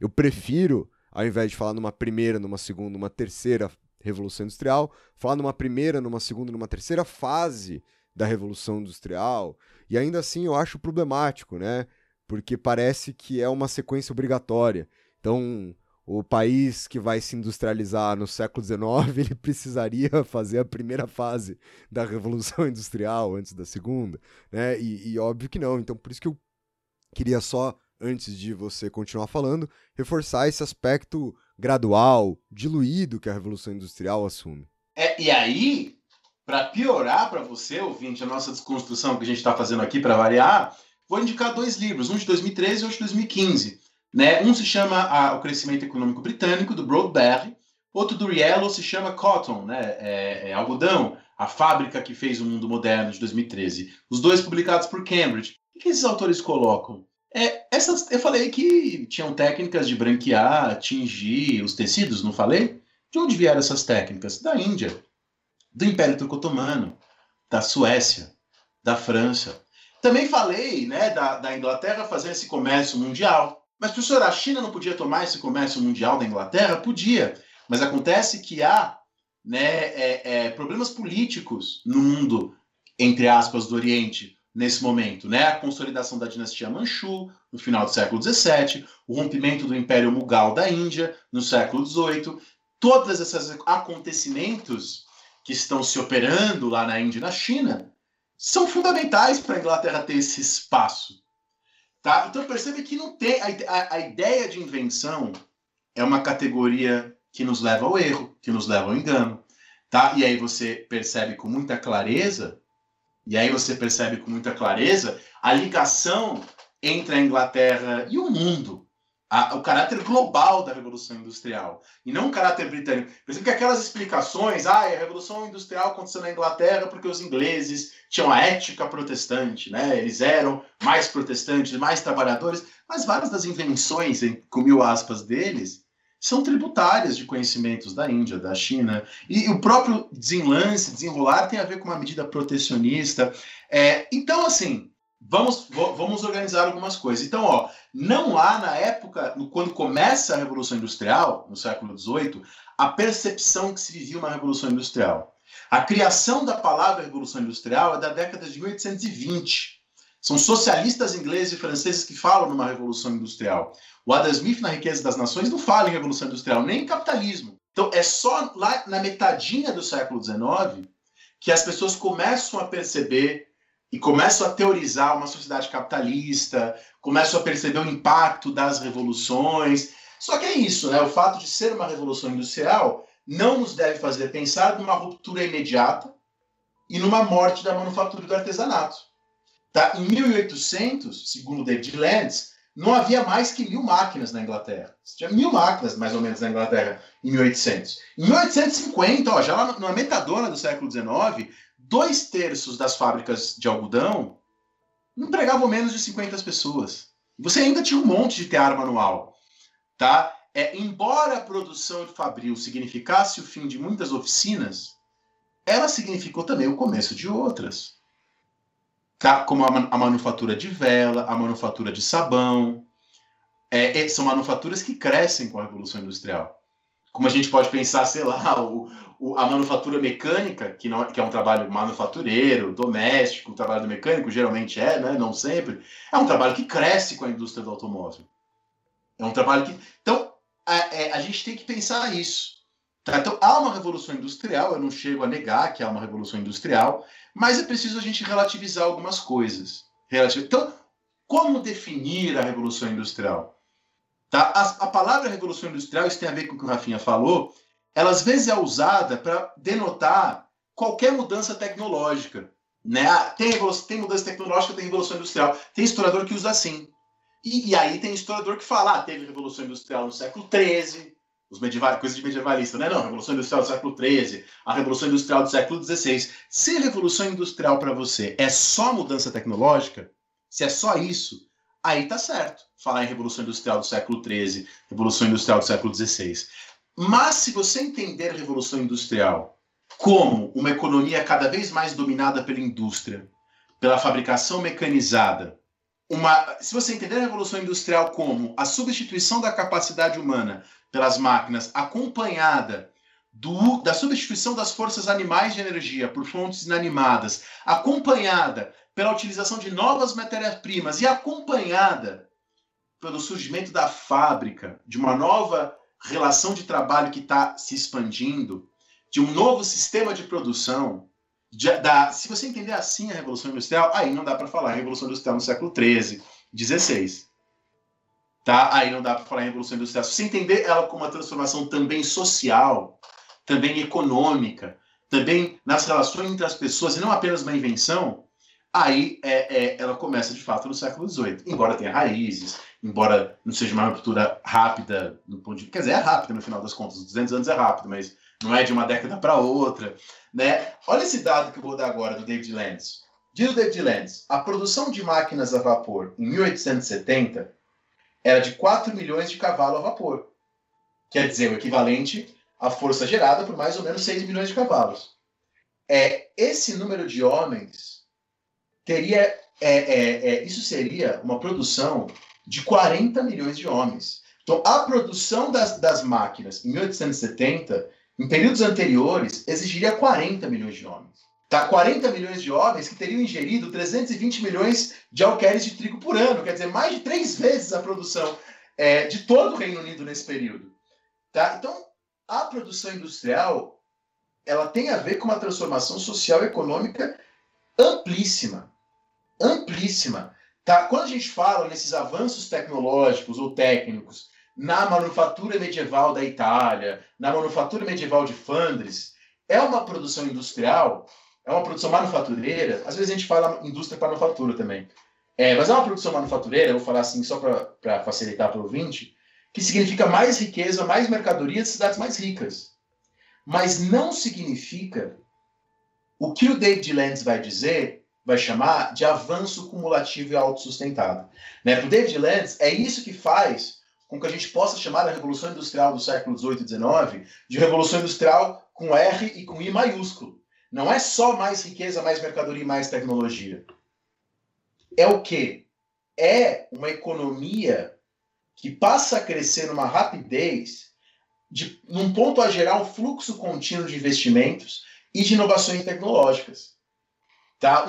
eu prefiro, ao invés de falar numa primeira, numa segunda, numa terceira revolução industrial, falar numa primeira, numa segunda, numa terceira fase da revolução industrial, e ainda assim eu acho problemático, né? porque parece que é uma sequência obrigatória. Então, o país que vai se industrializar no século XIX, ele precisaria fazer a primeira fase da Revolução Industrial antes da segunda, né? E, e óbvio que não. Então, por isso que eu queria só, antes de você continuar falando, reforçar esse aspecto gradual, diluído que a Revolução Industrial assume. É, e aí, para piorar para você, ouvinte, a nossa desconstrução que a gente está fazendo aqui para variar, vou indicar dois livros, um de 2013 e outro de 2015. Né? Um se chama a, O Crescimento Econômico Britânico, do Broadberry, outro do Riello se chama Cotton, né? É, é, algodão, a fábrica que fez o mundo moderno, de 2013. Os dois publicados por Cambridge. O que esses autores colocam? É, essas, eu falei que tinham técnicas de branquear, tingir os tecidos, não falei? De onde vieram essas técnicas? Da Índia, do Império Turco-Otomano, da Suécia, da França. Também falei né, da, da Inglaterra fazer esse comércio mundial. Mas, professor, a China não podia tomar esse comércio mundial da Inglaterra? Podia. Mas acontece que há né, é, é, problemas políticos no mundo, entre aspas, do Oriente, nesse momento. Né? A consolidação da dinastia Manchu, no final do século XVII, o rompimento do Império Mughal da Índia, no século XVIII. Todos esses acontecimentos que estão se operando lá na Índia e na China são fundamentais para a Inglaterra ter esse espaço. Tá? Então percebe que não tem a, a, ideia de invenção é uma categoria que nos leva ao erro, que nos leva ao engano. Tá? E aí você percebe com muita clareza, e aí você percebe com muita clareza a ligação entre a Inglaterra e o mundo a, o caráter global da Revolução Industrial e não o caráter britânico. Por exemplo, que aquelas explicações, ah, a Revolução Industrial aconteceu na Inglaterra porque os ingleses tinham a ética protestante, né? Eles eram mais protestantes, mais trabalhadores, mas várias das invenções, com mil aspas, deles são tributárias de conhecimentos da Índia, da China. E, o próprio desenlance, desenrolar, tem a ver com uma medida protecionista. É, então, assim, vamos, vamos organizar algumas coisas. Então, ó, não há na época, quando começa a Revolução Industrial, no século XVIII, a percepção que se vivia uma Revolução Industrial. A criação da palavra Revolução Industrial é da década de 1820. São socialistas ingleses e franceses que falam numa Revolução Industrial. O Adam Smith, na Riqueza das Nações, não fala em Revolução Industrial, nem em capitalismo. Então, é só lá na metadinha do século XIX que as pessoas começam a perceber e começam a teorizar uma sociedade capitalista, começam a perceber o impacto das revoluções. Só que é isso, né? O fato de ser uma revolução industrial não nos deve fazer pensar numa ruptura imediata e numa morte da manufatura e do artesanato. Tá? Em 1800, segundo David Landes, não havia mais que mil máquinas na Inglaterra. Tinha mil máquinas, mais ou menos, na Inglaterra em 1800. Em 1850, ó, já lá na metadona do século XIX, dois terços das fábricas de algodão empregavam menos de 50 pessoas. Você ainda tinha um monte de tear manual, tá? É, embora a produção de fabril significasse o fim de muitas oficinas, ela significou também o começo de outras. Tá? Como a, a manufatura de vela, a manufatura de sabão. É, são manufaturas que crescem com a Revolução Industrial. Como a gente pode pensar, sei lá, o, o, a manufatura mecânica, que, não, que é um trabalho manufatureiro, doméstico, o trabalho do mecânico geralmente é, né, não sempre, é um trabalho que cresce com a indústria do automóvel. É um trabalho que. Então, a, é, a gente tem que pensar isso. Tá? Então, há uma revolução industrial, eu não chego a negar que há uma revolução industrial, mas é preciso a gente relativizar algumas coisas. Então, como definir a revolução industrial? Tá? A, a palavra revolução industrial, isso tem a ver com o que o Rafinha falou, ela às vezes é usada para denotar qualquer mudança tecnológica. Né? Ah, tem, tem mudança tecnológica, tem revolução industrial. Tem historiador que usa assim. E, e aí tem historiador que fala, ah, teve revolução industrial no século XIII, os medieval, coisas de medievalista, né? Não, revolução industrial do século XIII, a revolução industrial do século XVI. Se revolução industrial para você é só mudança tecnológica, se é só isso, aí tá certo. Falar em revolução industrial do século XIII, revolução industrial do século XVI. Mas se você entender a Revolução Industrial como uma economia cada vez mais dominada pela indústria, pela fabricação mecanizada, uma, se você entender a Revolução Industrial como a substituição da capacidade humana pelas máquinas, acompanhada do, da substituição das forças animais de energia por fontes inanimadas, acompanhada pela utilização de novas matérias-primas e acompanhada pelo surgimento da fábrica, de uma nova relação de trabalho que está se expandindo, de um novo sistema de produção. De, da, se você entender assim a Revolução Industrial, aí não dá para falar Revolução Industrial no século XIII, XVI. Tá? Aí não dá para falar em Revolução Industrial. Se você entender ela como uma transformação também social, também econômica, também nas relações entre as pessoas, e não apenas uma invenção, aí é, é, ela começa de fato no século XVIII. Embora tenha raízes, embora não seja uma ruptura rápida, no ponto de, quer dizer, é rápida no final das contas, 200 anos é rápido, mas não é de uma década para outra. Né? Olha esse dado que eu vou dar agora do David Lenz. Diz o David Lenz, a produção de máquinas a vapor em 1870 era de 4 milhões de cavalos a vapor. Quer dizer, o equivalente à força gerada por mais ou menos 6 milhões de cavalos. É, esse número de homens teria. É, é, é, isso seria uma produção de 40 milhões de homens. Então, a produção das, das máquinas em 1870, em períodos anteriores, exigiria 40 milhões de homens. Tá? 40 milhões de homens que teriam ingerido 320 milhões de alqueires de trigo por ano, quer dizer, mais de três vezes a produção é, de todo o Reino Unido nesse período. Tá? Então, a produção industrial ela tem a ver com uma transformação social e econômica amplíssima. Amplíssima. Tá? Quando a gente fala nesses avanços tecnológicos ou técnicos na manufatura medieval da Itália, na manufatura medieval de Flandres, é uma produção industrial é uma produção manufatureira. Às vezes a gente fala indústria para manufatura também. É, mas é uma produção manufatureira, vou falar assim só para facilitar para o ouvinte, que significa mais riqueza, mais mercadoria de cidades mais ricas. Mas não significa o que o David Lenz vai dizer, vai chamar de avanço cumulativo e autossustentado. Né? Para o David Lenz, é isso que faz com que a gente possa chamar a Revolução Industrial do século XVIII e XIX de Revolução Industrial com R e com I maiúsculo. Não é só mais riqueza, mais mercadoria e mais tecnologia. É o quê? É uma economia que passa a crescer numa rapidez, de, num ponto a gerar um fluxo contínuo de investimentos e de inovações tecnológicas. Tá?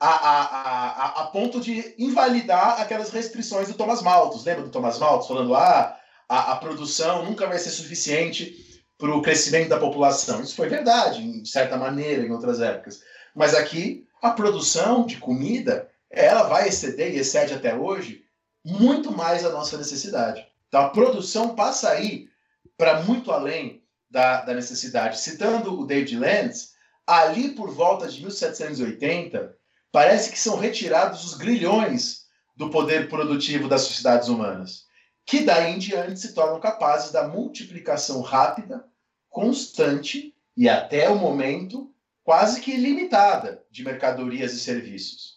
A, a, a, a, ponto de invalidar aquelas restrições do Thomas Malthus. Lembra do Thomas Malthus falando ah, a, a produção nunca vai ser suficiente para o crescimento da população. Isso foi verdade, de certa maneira, em outras épocas. Mas aqui, a produção de comida, ela vai exceder e excede até hoje muito mais a nossa necessidade. Então, a produção passa aí para muito além da, da necessidade. Citando o David Lenz, ali por volta de 1780, parece que são retirados os grilhões do poder produtivo das sociedades humanas que daí em diante se tornam capazes da multiplicação rápida, constante e até o momento quase que ilimitada de mercadorias e serviços.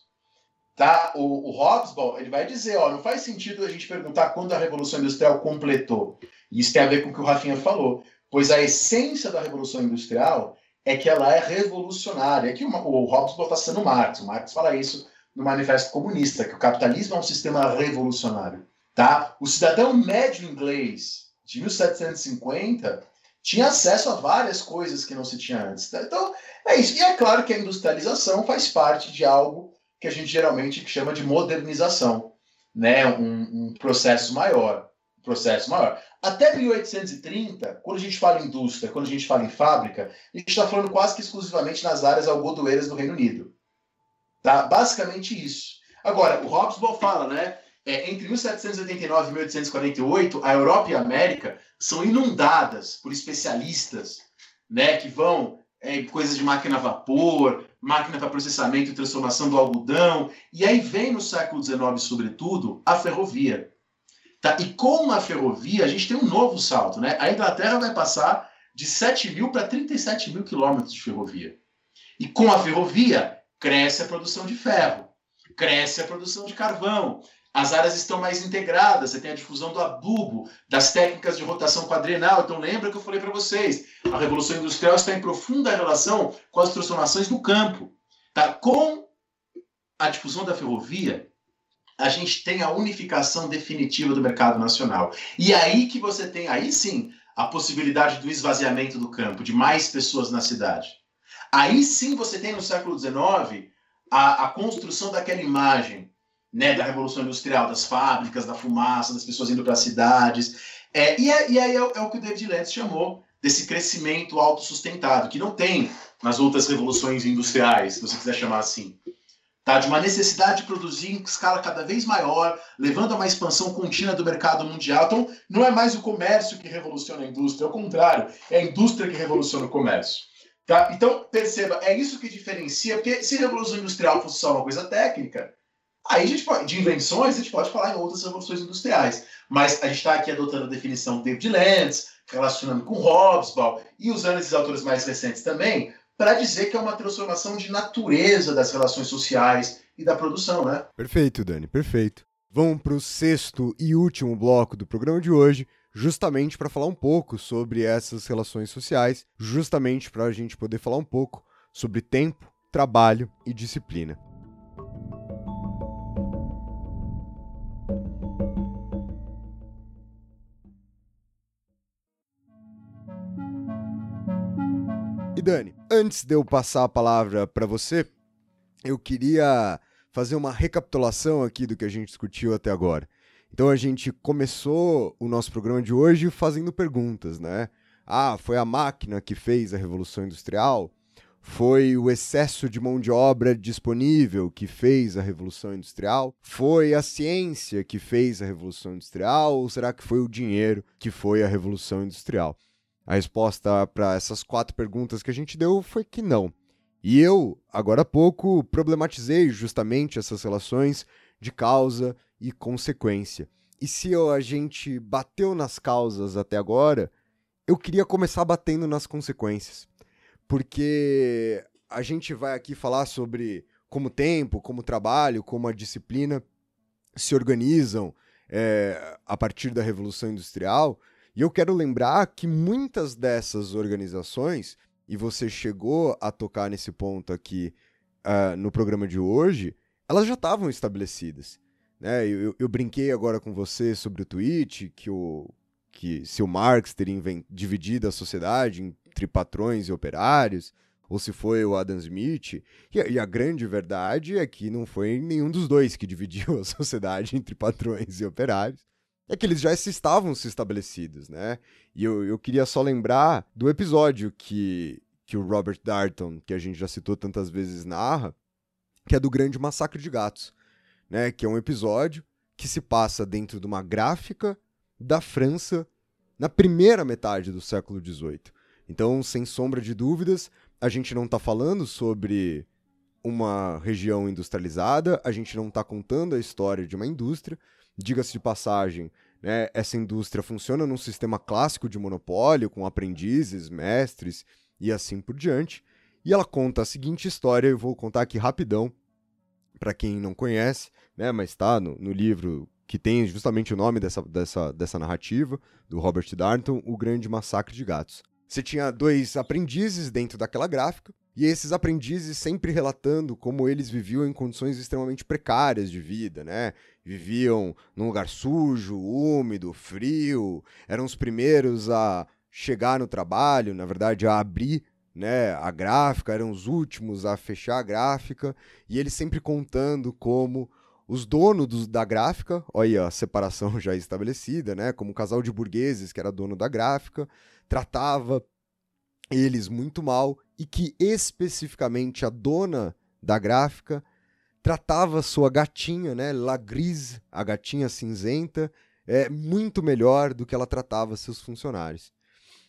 Tá? O, o Hobsbawm ele vai dizer, ó, não faz sentido a gente perguntar quando a Revolução Industrial completou. Isso tem a ver com o que o Rafinha falou, pois a essência da Revolução Industrial é que ela é revolucionária. Aqui uma, o Hobsbawm está sendo Marx. O Marx fala isso no Manifesto Comunista, que o capitalismo é um sistema revolucionário. Tá? O cidadão médio inglês de 1750 tinha acesso a várias coisas que não se tinha antes. Tá? Então, é isso. E é claro que a industrialização faz parte de algo que a gente geralmente chama de modernização, né? um, um processo maior. Processo maior. Até 1830, quando a gente fala em indústria, quando a gente fala em fábrica, a gente está falando quase que exclusivamente nas áreas algodoeiras do Reino Unido. Tá? Basicamente isso. Agora, o Hobsbawm fala, né? é, entre 1789 e 1848, a Europa e a América são inundadas por especialistas né, que vão é, coisas de máquina a vapor, máquina para processamento e transformação do algodão. E aí vem no século XIX, sobretudo, a ferrovia. Tá? E com a ferrovia, a gente tem um novo salto. Né? A Inglaterra vai passar de 7 mil para 37 mil quilômetros de ferrovia. E com a ferrovia, cresce a produção de ferro, cresce a produção de carvão, as áreas estão mais integradas, você tem a difusão do adubo, das técnicas de rotação quadrenal. Então lembra que eu falei para vocês, a revolução industrial está em profunda relação com as transformações do campo. Tá? Com a difusão da ferrovia, a gente tem a unificação definitiva do mercado nacional. E aí que você tem, aí sim, a possibilidade do esvaziamento do campo, de mais pessoas na cidade. Aí sim você tem no século XIX a, a construção daquela imagem né, da Revolução Industrial, das fábricas, da fumaça, das pessoas indo para as cidades. É, e, é, e aí é, é, o que o David Lentz chamou desse crescimento autossustentado, que não tem nas outras revoluções industriais, se você quiser chamar assim. Tá? De uma necessidade de produzir em escala cada vez maior, levando a uma expansão contínua do mercado mundial. Então, não é mais o comércio que revoluciona a indústria, é o contrário, é a indústria que revoluciona o comércio. Tá? Então, perceba, é isso que diferencia, porque se a revolução industrial fosse só uma coisa técnica, aí a gente pode, de invenções, a gente pode falar em outras revoluções industriais. Mas a gente está aqui adotando a definição de David Lentz, relacionando com Hobsbawm e usando esses autores mais recentes também, para dizer que é uma transformação de natureza das relações sociais e da produção, né? Perfeito, Dani, perfeito. Vamos para o sexto e último bloco do programa de hoje, justamente para falar um pouco sobre essas relações sociais, justamente para a gente poder falar um pouco sobre tempo, trabalho e disciplina. Dani, antes de eu passar a palavra para você, eu queria fazer uma recapitulação aqui do que a gente discutiu até agora. Então a gente começou o nosso programa de hoje fazendo perguntas, né? Ah, foi a máquina que fez a revolução industrial? Foi o excesso de mão de obra disponível que fez a revolução industrial? Foi a ciência que fez a revolução industrial? Ou será que foi o dinheiro que foi a revolução industrial? A resposta para essas quatro perguntas que a gente deu foi que não. E eu, agora há pouco, problematizei justamente essas relações de causa e consequência. E se a gente bateu nas causas até agora, eu queria começar batendo nas consequências. Porque a gente vai aqui falar sobre como o tempo, como o trabalho, como a disciplina se organizam é, a partir da Revolução Industrial, e eu quero lembrar que muitas dessas organizações, e você chegou a tocar nesse ponto aqui uh, no programa de hoje, elas já estavam estabelecidas. Né? Eu, eu, brinquei agora com você sobre o tweet que, o, que se o Marx teria dividido a sociedade entre patrões e operários, ou se foi o Adam Smith. E e a, grande verdade é que não foi nenhum dos dois que dividiu a sociedade entre patrões e operários é que eles já estavam se estabelecidos, né? E eu, eu queria só lembrar do episódio que, que o Robert Darton, que a gente já citou tantas vezes, narra, que é do Grande Massacre de Gatos, né? Que é um episódio que se passa dentro de uma gráfica da França na primeira metade do século XVIII. Então, sem sombra de dúvidas, a gente não está falando sobre uma região industrializada, a gente não está contando a história de uma indústria, Diga-se de passagem, né, essa indústria funciona num sistema clássico de monopólio, com aprendizes, mestres e assim por diante. E ela conta a seguinte história, eu vou contar aqui rapidão, para quem não conhece, né, mas está no, no livro que tem justamente o nome dessa, dessa, dessa narrativa, do Robert Darnton, O Grande Massacre de Gatos. Você tinha dois aprendizes dentro daquela gráfica, e esses aprendizes sempre relatando como eles viviam em condições extremamente precárias de vida, né? Viviam num lugar sujo, úmido, frio, eram os primeiros a chegar no trabalho, na verdade, a abrir né, a gráfica, eram os últimos a fechar a gráfica, e eles sempre contando como os donos do, da gráfica, olha a separação já estabelecida, né, como um casal de burgueses que era dono da gráfica, tratava eles muito mal e que especificamente a dona da gráfica tratava sua gatinha, né, La Grise, a gatinha cinzenta, é muito melhor do que ela tratava seus funcionários.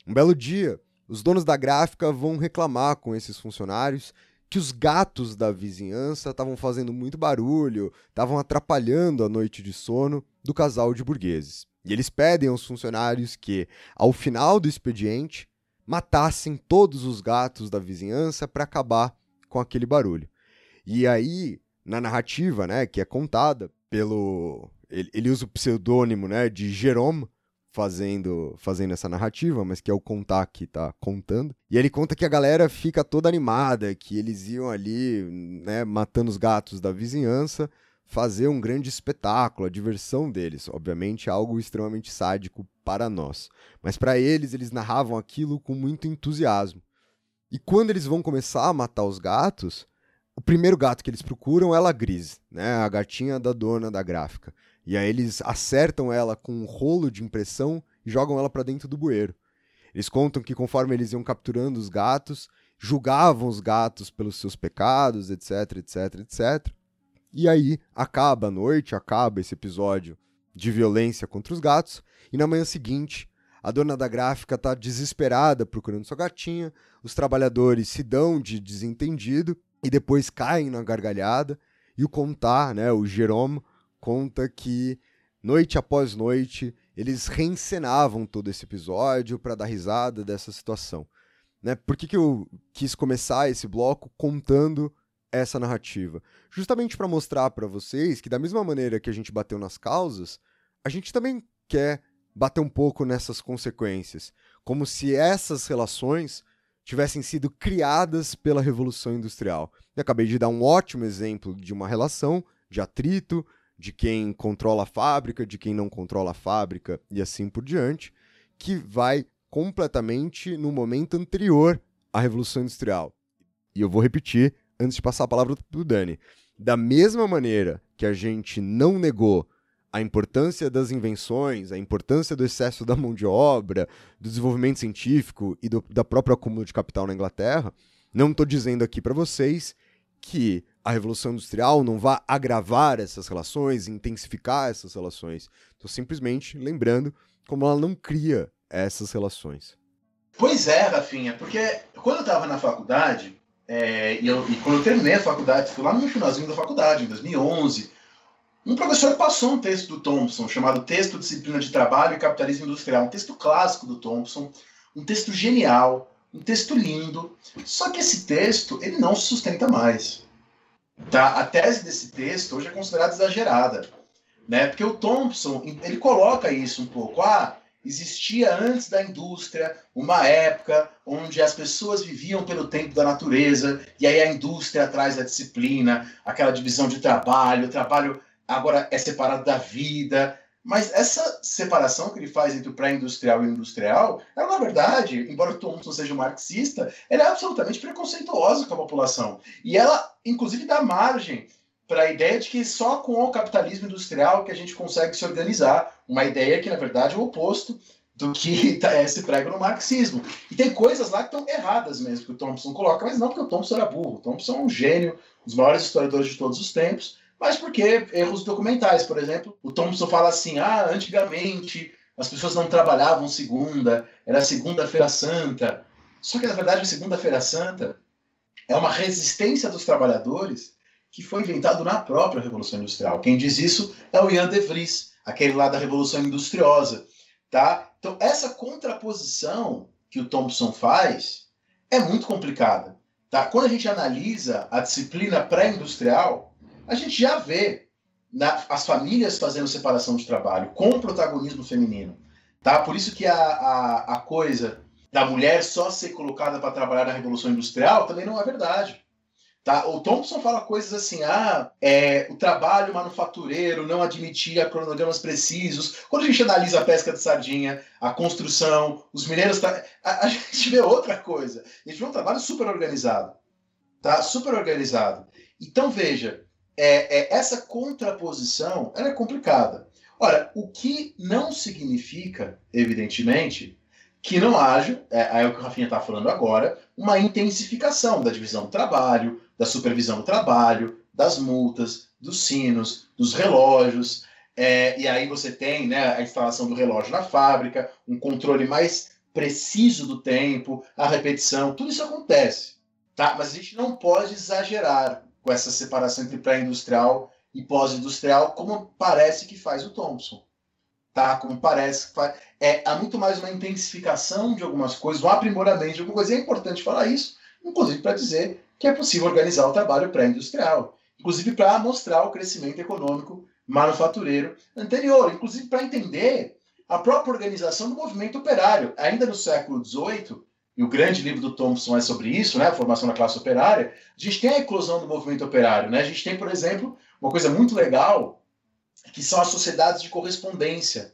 Um belo dia, os donos da gráfica vão reclamar com esses funcionários que os gatos da vizinhança estavam fazendo muito barulho, estavam atrapalhando a noite de sono do casal de burgueses. E eles pedem aos funcionários que, ao final do expediente, matassem todos os gatos da vizinhança para acabar com aquele barulho. E aí, na narrativa, né, que é contada pelo ele, ele usa o pseudônimo, né, de Jerome fazendo fazendo essa narrativa, mas que é o contar que tá contando. E ele conta que a galera fica toda animada, que eles iam ali, né, matando os gatos da vizinhança fazer um grande espetáculo, a diversão deles. Obviamente, algo extremamente sádico para nós. Mas para eles, eles narravam aquilo com muito entusiasmo. E quando eles vão começar a matar os gatos, o primeiro gato que eles procuram é a Gris, né? A gatinha da dona da gráfica. E aí eles acertam ela com um rolo de impressão e jogam ela para dentro do bueiro. Eles contam que conforme eles iam capturando os gatos, julgavam os gatos pelos seus pecados, etc, etc, etc. E aí acaba a noite, acaba esse episódio de violência contra os gatos, e na manhã seguinte, a dona da gráfica está desesperada procurando sua gatinha, os trabalhadores se dão de desentendido e depois caem na gargalhada, e o contar, né, o Jerome, conta que noite após noite eles reencenavam todo esse episódio para dar risada dessa situação. Né? Por que, que eu quis começar esse bloco contando essa narrativa? Justamente para mostrar para vocês que, da mesma maneira que a gente bateu nas causas, a gente também quer bater um pouco nessas consequências, como se essas relações tivessem sido criadas pela Revolução Industrial. Eu acabei de dar um ótimo exemplo de uma relação de atrito, de quem controla a fábrica, de quem não controla a fábrica e assim por diante, que vai completamente no momento anterior à Revolução Industrial. E eu vou repetir antes de passar a palavra para o Dani. Da mesma maneira que a gente não negou a importância das invenções, a importância do excesso da mão de obra, do desenvolvimento científico e do, da própria acúmulo de capital na Inglaterra, não estou dizendo aqui para vocês que a Revolução Industrial não vá agravar essas relações, intensificar essas relações. Estou simplesmente lembrando como ela não cria essas relações. Pois é, Rafinha, porque quando eu estava na faculdade, é, e, eu, e, quando eu terminei a faculdade, fui lá no finalzinho da faculdade, em 2011, um professor passou um texto do Thompson, chamado Texto Disciplina de Trabalho e Capitalismo Industrial, um texto clássico do Thompson, um texto genial, um texto lindo, só que esse texto ele não se sustenta mais. Tá? A tese desse texto hoje é considerada exagerada, né? porque o Thompson ele coloca isso um pouco, ah, existia antes da indústria uma época onde as pessoas viviam pelo tempo da natureza, e aí a indústria traz a disciplina, aquela divisão de trabalho, o trabalho agora é separado da vida. Mas essa separação que ele faz entre o pré-industrial e o industrial, ela, na verdade, embora Thompson seja um marxista, ela é absolutamente preconceituosa com a população. E ela, inclusive, dá margem para a ideia de que só com o capitalismo industrial que a gente consegue se organizar. Uma ideia que, na verdade, é o oposto do que tá, é, se prega no marxismo. E tem coisas lá que estão erradas mesmo, que o Thompson coloca, mas não porque o Thompson era burro. O Thompson é um gênio, um dos maiores historiadores de todos os tempos, mas porque erros documentais, por exemplo. O Thompson fala assim: ah, antigamente as pessoas não trabalhavam segunda, era segunda-feira santa. Só que, na verdade, a segunda-feira santa é uma resistência dos trabalhadores que foi inventado na própria Revolução Industrial. Quem diz isso é o Ian de Vries, aquele lá da Revolução Industriosa. Tá? Então, essa contraposição que o Thompson faz é muito complicada. Tá? Quando a gente analisa a disciplina pré-industrial, a gente já vê na, as famílias fazendo separação de trabalho com protagonismo feminino. Tá? Por isso que a, a, a coisa da mulher só ser colocada para trabalhar na Revolução Industrial também não é verdade. Tá? O Thompson fala coisas assim: ah, é, o trabalho manufatureiro não admitia cronogramas precisos. Quando a gente analisa a pesca de sardinha, a construção, os mineiros. A, a gente vê outra coisa. A gente vê um trabalho super organizado. Tá? Super organizado. Então, veja, é, é, essa contraposição ela é complicada. Ora, o que não significa, evidentemente, que não haja, é, é o que o Rafinha está falando agora, uma intensificação da divisão do trabalho, da supervisão do trabalho, das multas, dos sinos, dos relógios. É, e aí você tem né, a instalação do relógio na fábrica, um controle mais preciso do tempo, a repetição, tudo isso acontece. Tá? Mas a gente não pode exagerar com essa separação entre pré-industrial e pós-industrial, como parece que faz o Thompson. Tá? Como parece que faz. É, há muito mais uma intensificação de algumas coisas, um aprimoramento de alguma coisa. E é importante falar isso, inclusive para dizer que é possível organizar o trabalho pré-industrial, inclusive para mostrar o crescimento econômico manufatureiro anterior, inclusive para entender a própria organização do movimento operário. Ainda no século XVIII, e o grande livro do Thompson é sobre isso, né, a formação da classe operária, a gente tem a eclosão do movimento operário. Né? A gente tem, por exemplo, uma coisa muito legal, que são as sociedades de correspondência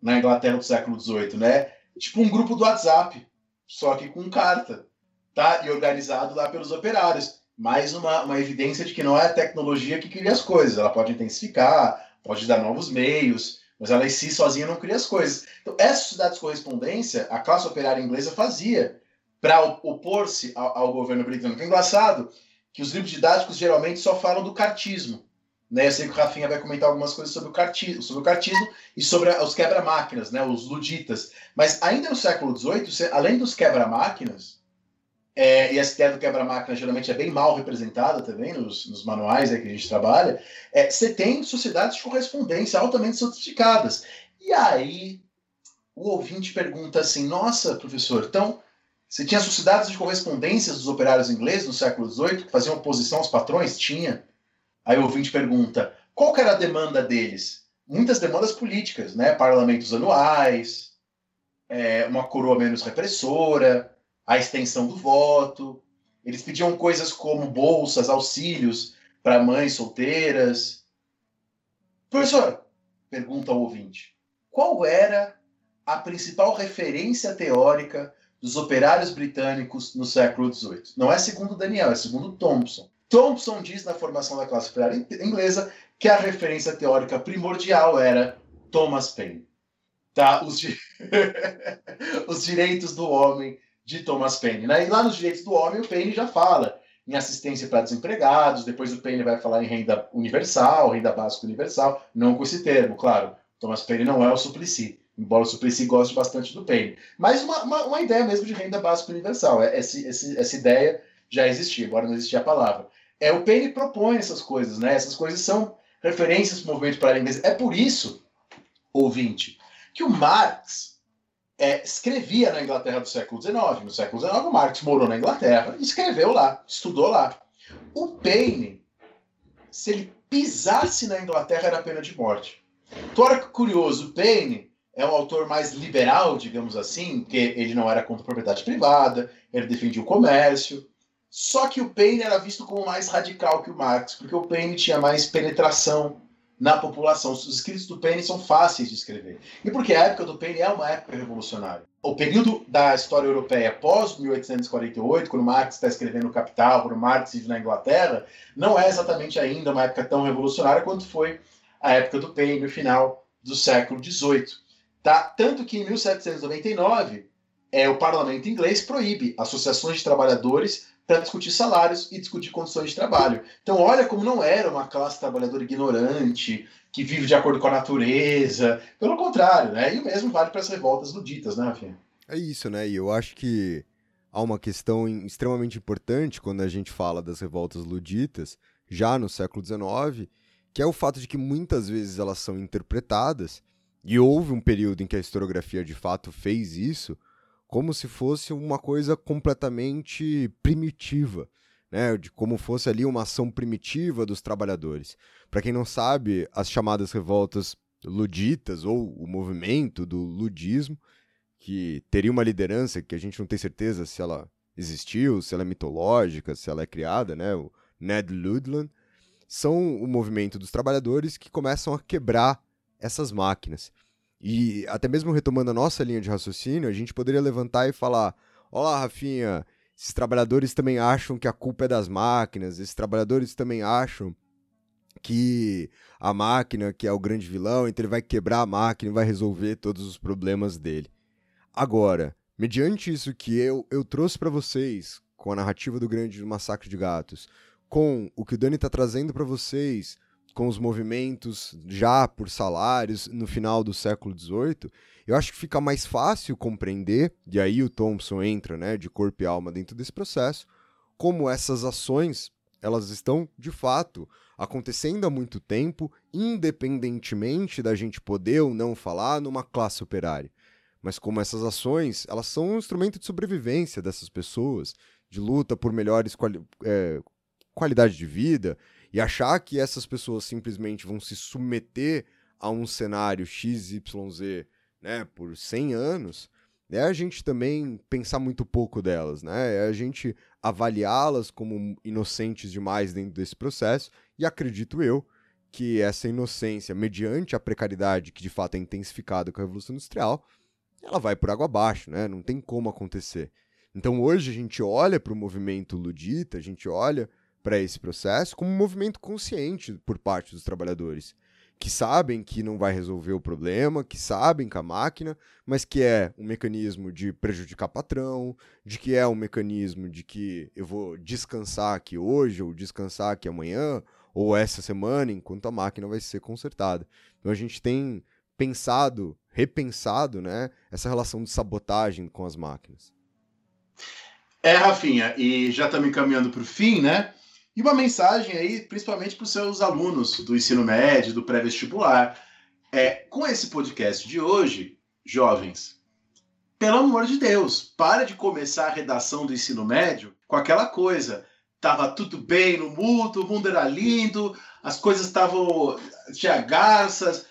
na Inglaterra do século XVIII. Né? Tipo um grupo do WhatsApp, só que com carta tá? E organizado lá pelos operários. Mais uma, uma evidência de que não é a tecnologia que cria as coisas. Ela pode intensificar, pode dar novos meios, mas ela em si sozinha não cria as coisas. Então, essa sociedade de correspondência, a classe operária inglesa fazia para opor-se ao, ao, governo britânico. É engraçado que os livros didáticos geralmente só falam do cartismo. Né? Eu sei que o Rafinha vai comentar algumas coisas sobre o cartismo, sobre o cartismo e sobre os quebra-máquinas, né? os luditas. Mas ainda no século XVIII, além dos quebra-máquinas, é, e essa ideia do quebra-máquina geralmente é bem mal representada também nos, nos manuais que a gente trabalha, é, você tem sociedades de correspondência altamente sofisticadas. E aí o ouvinte pergunta assim: nossa, professor, então você tinha sociedades de correspondência dos operários ingleses no século XVIII que faziam oposição aos patrões? Tinha. Aí o ouvinte pergunta: qual era a demanda deles? Muitas demandas políticas, né? Parlamentos anuais, é, uma coroa menos repressora, a extensão do voto. Eles pediam coisas como bolsas, auxílios para mães solteiras. Professor, pergunta o ouvinte, qual era a principal referência teórica dos operários britânicos no século XVIII? Não é segundo Daniel, é segundo Thompson. Thompson diz na formação da classe operária inglesa que a referência teórica primordial era Thomas Paine. Tá? Os, di... Os direitos do homem de Thomas Paine. Né? E lá nos direitos do homem, o Paine já fala em assistência para desempregados, depois o Paine vai falar em renda universal, renda básica universal, não com esse termo, claro. Thomas Paine não é o Suplicy, embora o Suplicy goste bastante do Paine. Mas uma, uma, uma ideia mesmo de renda básica universal. É, essa, essa ideia já existia, agora não existia a palavra. É, o Paine propõe essas coisas, né? Essas coisas são referências para o movimento para a inglês. É por isso, ouvinte, que o Marx é, escrevia na Inglaterra do século XIX. No século XIX, Marx morou na Inglaterra escreveu lá, estudou lá. O Paine, se ele pisasse na Inglaterra, era pena de morte. Então, olha que curioso, o Paine é um autor mais liberal, digamos assim, que ele não era contra a propriedade privada, ele defendia o comércio. Só que o Paine era visto como mais radical que o Marx, porque o Paine tinha mais penetração na população. Os escritos do Paine são fáceis de escrever. E porque a época do Paine é uma época revolucionária. O período da história europeia pós 1848, quando Marx está escrevendo o Capital, quando Marx vive na Inglaterra, não é exatamente ainda uma época tão revolucionária quanto foi a época do Paine, no final do século XVIII. Tá? Tanto que em 1799, é, o parlamento inglês proíbe associações de trabalhadores para discutir salários e discutir condições de trabalho. Então, olha como não era uma classe trabalhadora ignorante, que vive de acordo com a natureza. Pelo contrário, né? E o mesmo vale para as revoltas luditas, né, Rafinha? É isso, né? E eu acho que há uma questão extremamente importante quando a gente fala das revoltas luditas, já no século XIX, que é o fato de que muitas vezes elas são interpretadas, e houve um período em que a historiografia de fato fez isso, como se fosse uma coisa completamente primitiva, né? De como fosse ali uma ação primitiva dos trabalhadores. Para quem não sabe, as chamadas revoltas luditas ou o movimento do ludismo, que teria uma liderança que a gente não tem certeza se ela existiu, se ela é mitológica, se ela é criada, né? O Ned Ludland, são o movimento dos trabalhadores que começam a quebrar essas máquinas. E até mesmo retomando a nossa linha de raciocínio, a gente poderia levantar e falar: Olá, Rafinha, esses trabalhadores também acham que a culpa é das máquinas, esses trabalhadores também acham que a máquina que é o grande vilão, então ele vai quebrar a máquina e vai resolver todos os problemas dele. Agora, mediante isso que eu, eu trouxe para vocês, com a narrativa do grande massacre de gatos, com o que o Dani está trazendo para vocês com os movimentos já por salários no final do século XVIII, eu acho que fica mais fácil compreender, e aí o Thompson entra né, de corpo e alma dentro desse processo, como essas ações elas estão de fato acontecendo há muito tempo, independentemente da gente poder ou não falar numa classe operária. Mas como essas ações, elas são um instrumento de sobrevivência dessas pessoas, de luta por melhores quali é, qualidade de vida e achar que essas pessoas simplesmente vão se submeter a um cenário XYZ né, por 100 anos, é a gente também pensar muito pouco delas, né? É a gente avaliá-las como inocentes demais dentro desse processo, e acredito eu que essa inocência, mediante a precariedade que de fato é intensificada com a Revolução Industrial, ela vai por água abaixo, né? Não tem como acontecer. Então hoje a gente olha para o movimento ludita, a gente olha para esse processo como um movimento consciente por parte dos trabalhadores, que sabem que não vai resolver o problema, que sabem que a máquina, mas que é um mecanismo de prejudicar patrão, de que é um mecanismo de que eu vou descansar aqui hoje, ou descansar aqui amanhã, ou essa semana, enquanto a máquina vai ser consertada. Então a gente tem pensado, repensado, né, essa relação de sabotagem com as máquinas. É, Rafinha, e já estamos encaminhando para o fim, né? E uma mensagem aí, principalmente para os seus alunos do ensino médio, do pré-vestibular. É, com esse podcast de hoje, jovens, pelo amor de Deus, para de começar a redação do ensino médio com aquela coisa. Tava tudo bem no mundo, o mundo era lindo, as coisas estavam. tinha garças.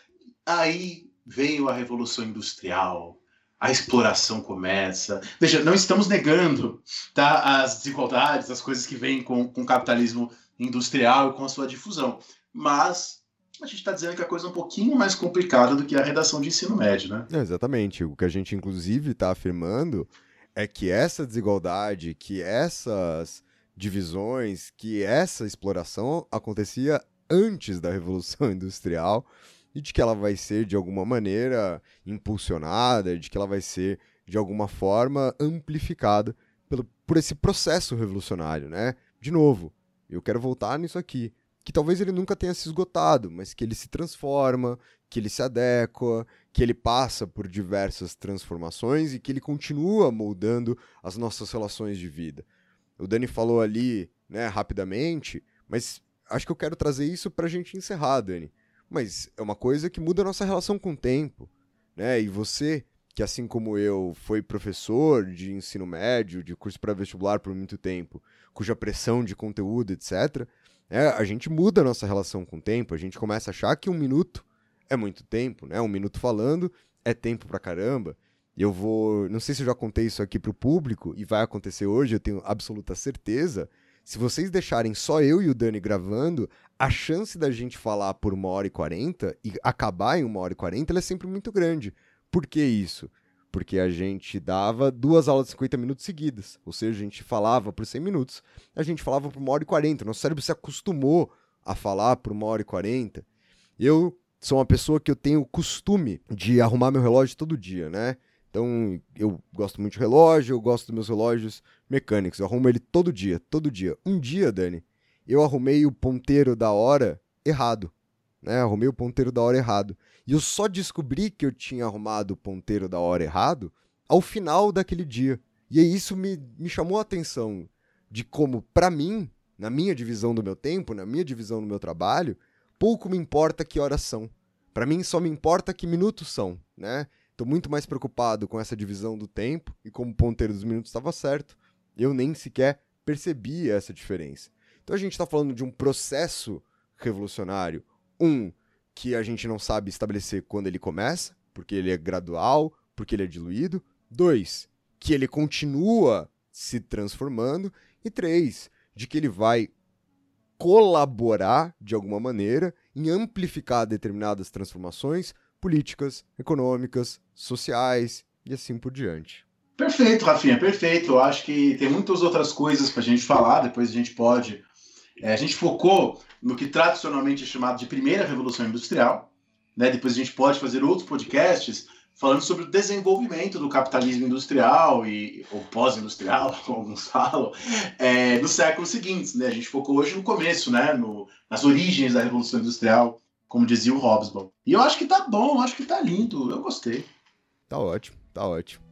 Aí veio a Revolução Industrial, a exploração começa. Veja, não estamos negando tá, as desigualdades, as coisas que vêm com, com o capitalismo industrial e com a sua difusão. Mas a gente está dizendo que a coisa é um pouquinho mais complicada do que a redação de ensino médio, né? É, exatamente. O que a gente, inclusive, está afirmando é que essa desigualdade, que essas divisões, que essa exploração acontecia antes da Revolução Industrial e de que ela vai ser de alguma maneira impulsionada, de que ela vai ser de alguma forma amplificada pelo, por esse processo revolucionário, né? De novo, eu quero voltar nisso aqui, que talvez ele nunca tenha se esgotado, mas que ele se transforma, que ele se adequa, que ele passa por diversas transformações e que ele continua moldando as nossas relações de vida. O Dani falou ali, né, rapidamente, mas acho que eu quero trazer isso para a gente encerrar, Dani mas é uma coisa que muda a nossa relação com o tempo, né? E você, que assim como eu foi professor de ensino médio, de curso pré-vestibular por muito tempo, cuja pressão de conteúdo, etc., é, a gente muda a nossa relação com o tempo, a gente começa a achar que um minuto é muito tempo, né? Um minuto falando é tempo pra caramba. Eu vou, não sei se eu já contei isso aqui pro público e vai acontecer hoje, eu tenho absoluta certeza se vocês deixarem só eu e o Dani gravando, a chance da gente falar por uma hora e quarenta e acabar em uma hora e quarenta é sempre muito grande. Por que isso? Porque a gente dava duas aulas de 50 minutos seguidas. Ou seja, a gente falava por 100 minutos, a gente falava por uma hora e quarenta. Nosso cérebro se acostumou a falar por uma hora e quarenta. Eu sou uma pessoa que eu tenho o costume de arrumar meu relógio todo dia, né? Então, eu gosto muito de relógio, eu gosto dos meus relógios mecânicos. Eu arrumo ele todo dia, todo dia. Um dia, Dani, eu arrumei o ponteiro da hora errado. Né? Arrumei o ponteiro da hora errado. E eu só descobri que eu tinha arrumado o ponteiro da hora errado ao final daquele dia. E aí isso me, me chamou a atenção de como, para mim, na minha divisão do meu tempo, na minha divisão do meu trabalho, pouco me importa que horas são. Para mim só me importa que minutos são, né? Estou muito mais preocupado com essa divisão do tempo e como o ponteiro dos minutos estava certo, eu nem sequer percebi essa diferença. Então a gente está falando de um processo revolucionário, um que a gente não sabe estabelecer quando ele começa, porque ele é gradual, porque ele é diluído. Dois, que ele continua se transformando. E três, de que ele vai colaborar de alguma maneira em amplificar determinadas transformações políticas, econômicas, sociais e assim por diante. Perfeito, Rafinha, perfeito. Eu acho que tem muitas outras coisas para a gente falar, depois a gente pode. É, a gente focou no que tradicionalmente é chamado de primeira revolução industrial, né? depois a gente pode fazer outros podcasts falando sobre o desenvolvimento do capitalismo industrial e ou pós-industrial, como alguns falam, é, nos séculos seguintes. Né? A gente focou hoje no começo, né? no, nas origens da revolução industrial como dizia o Hobsbawm. E eu acho que tá bom, acho que tá lindo, eu gostei. Tá ótimo, tá ótimo.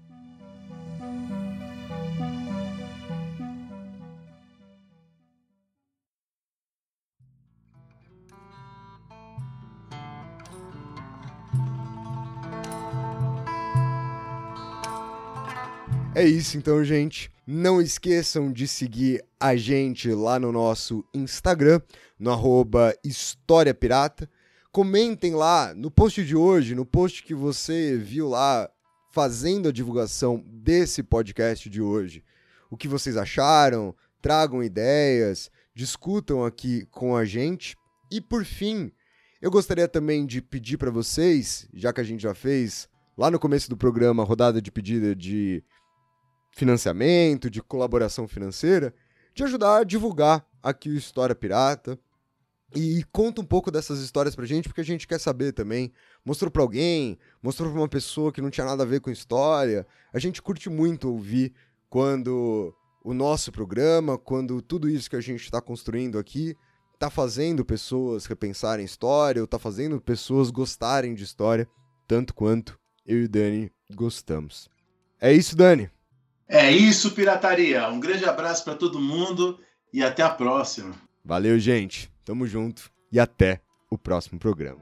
É isso então, gente. Não esqueçam de seguir a gente lá no nosso Instagram, no arroba História Pirata. Comentem lá no post de hoje, no post que você viu lá fazendo a divulgação desse podcast de hoje. O que vocês acharam? Tragam ideias, discutam aqui com a gente. E por fim, eu gostaria também de pedir para vocês, já que a gente já fez lá no começo do programa rodada de pedida de financiamento, de colaboração financeira, de ajudar a divulgar aqui o História Pirata, E conta um pouco dessas histórias pra gente, porque a gente quer saber também. Mostrou pra alguém, mostrou pra uma pessoa que não tinha nada a ver com história. A gente curte muito ouvir quando o nosso programa, quando tudo isso que a gente está construindo aqui tá fazendo pessoas repensarem história, ou tá fazendo pessoas gostarem de história, tanto quanto eu e o Dani gostamos. É isso, Dani. É isso, pirataria. Um grande abraço para todo mundo e até a próxima. Valeu, gente. Tamo junto e até o próximo programa.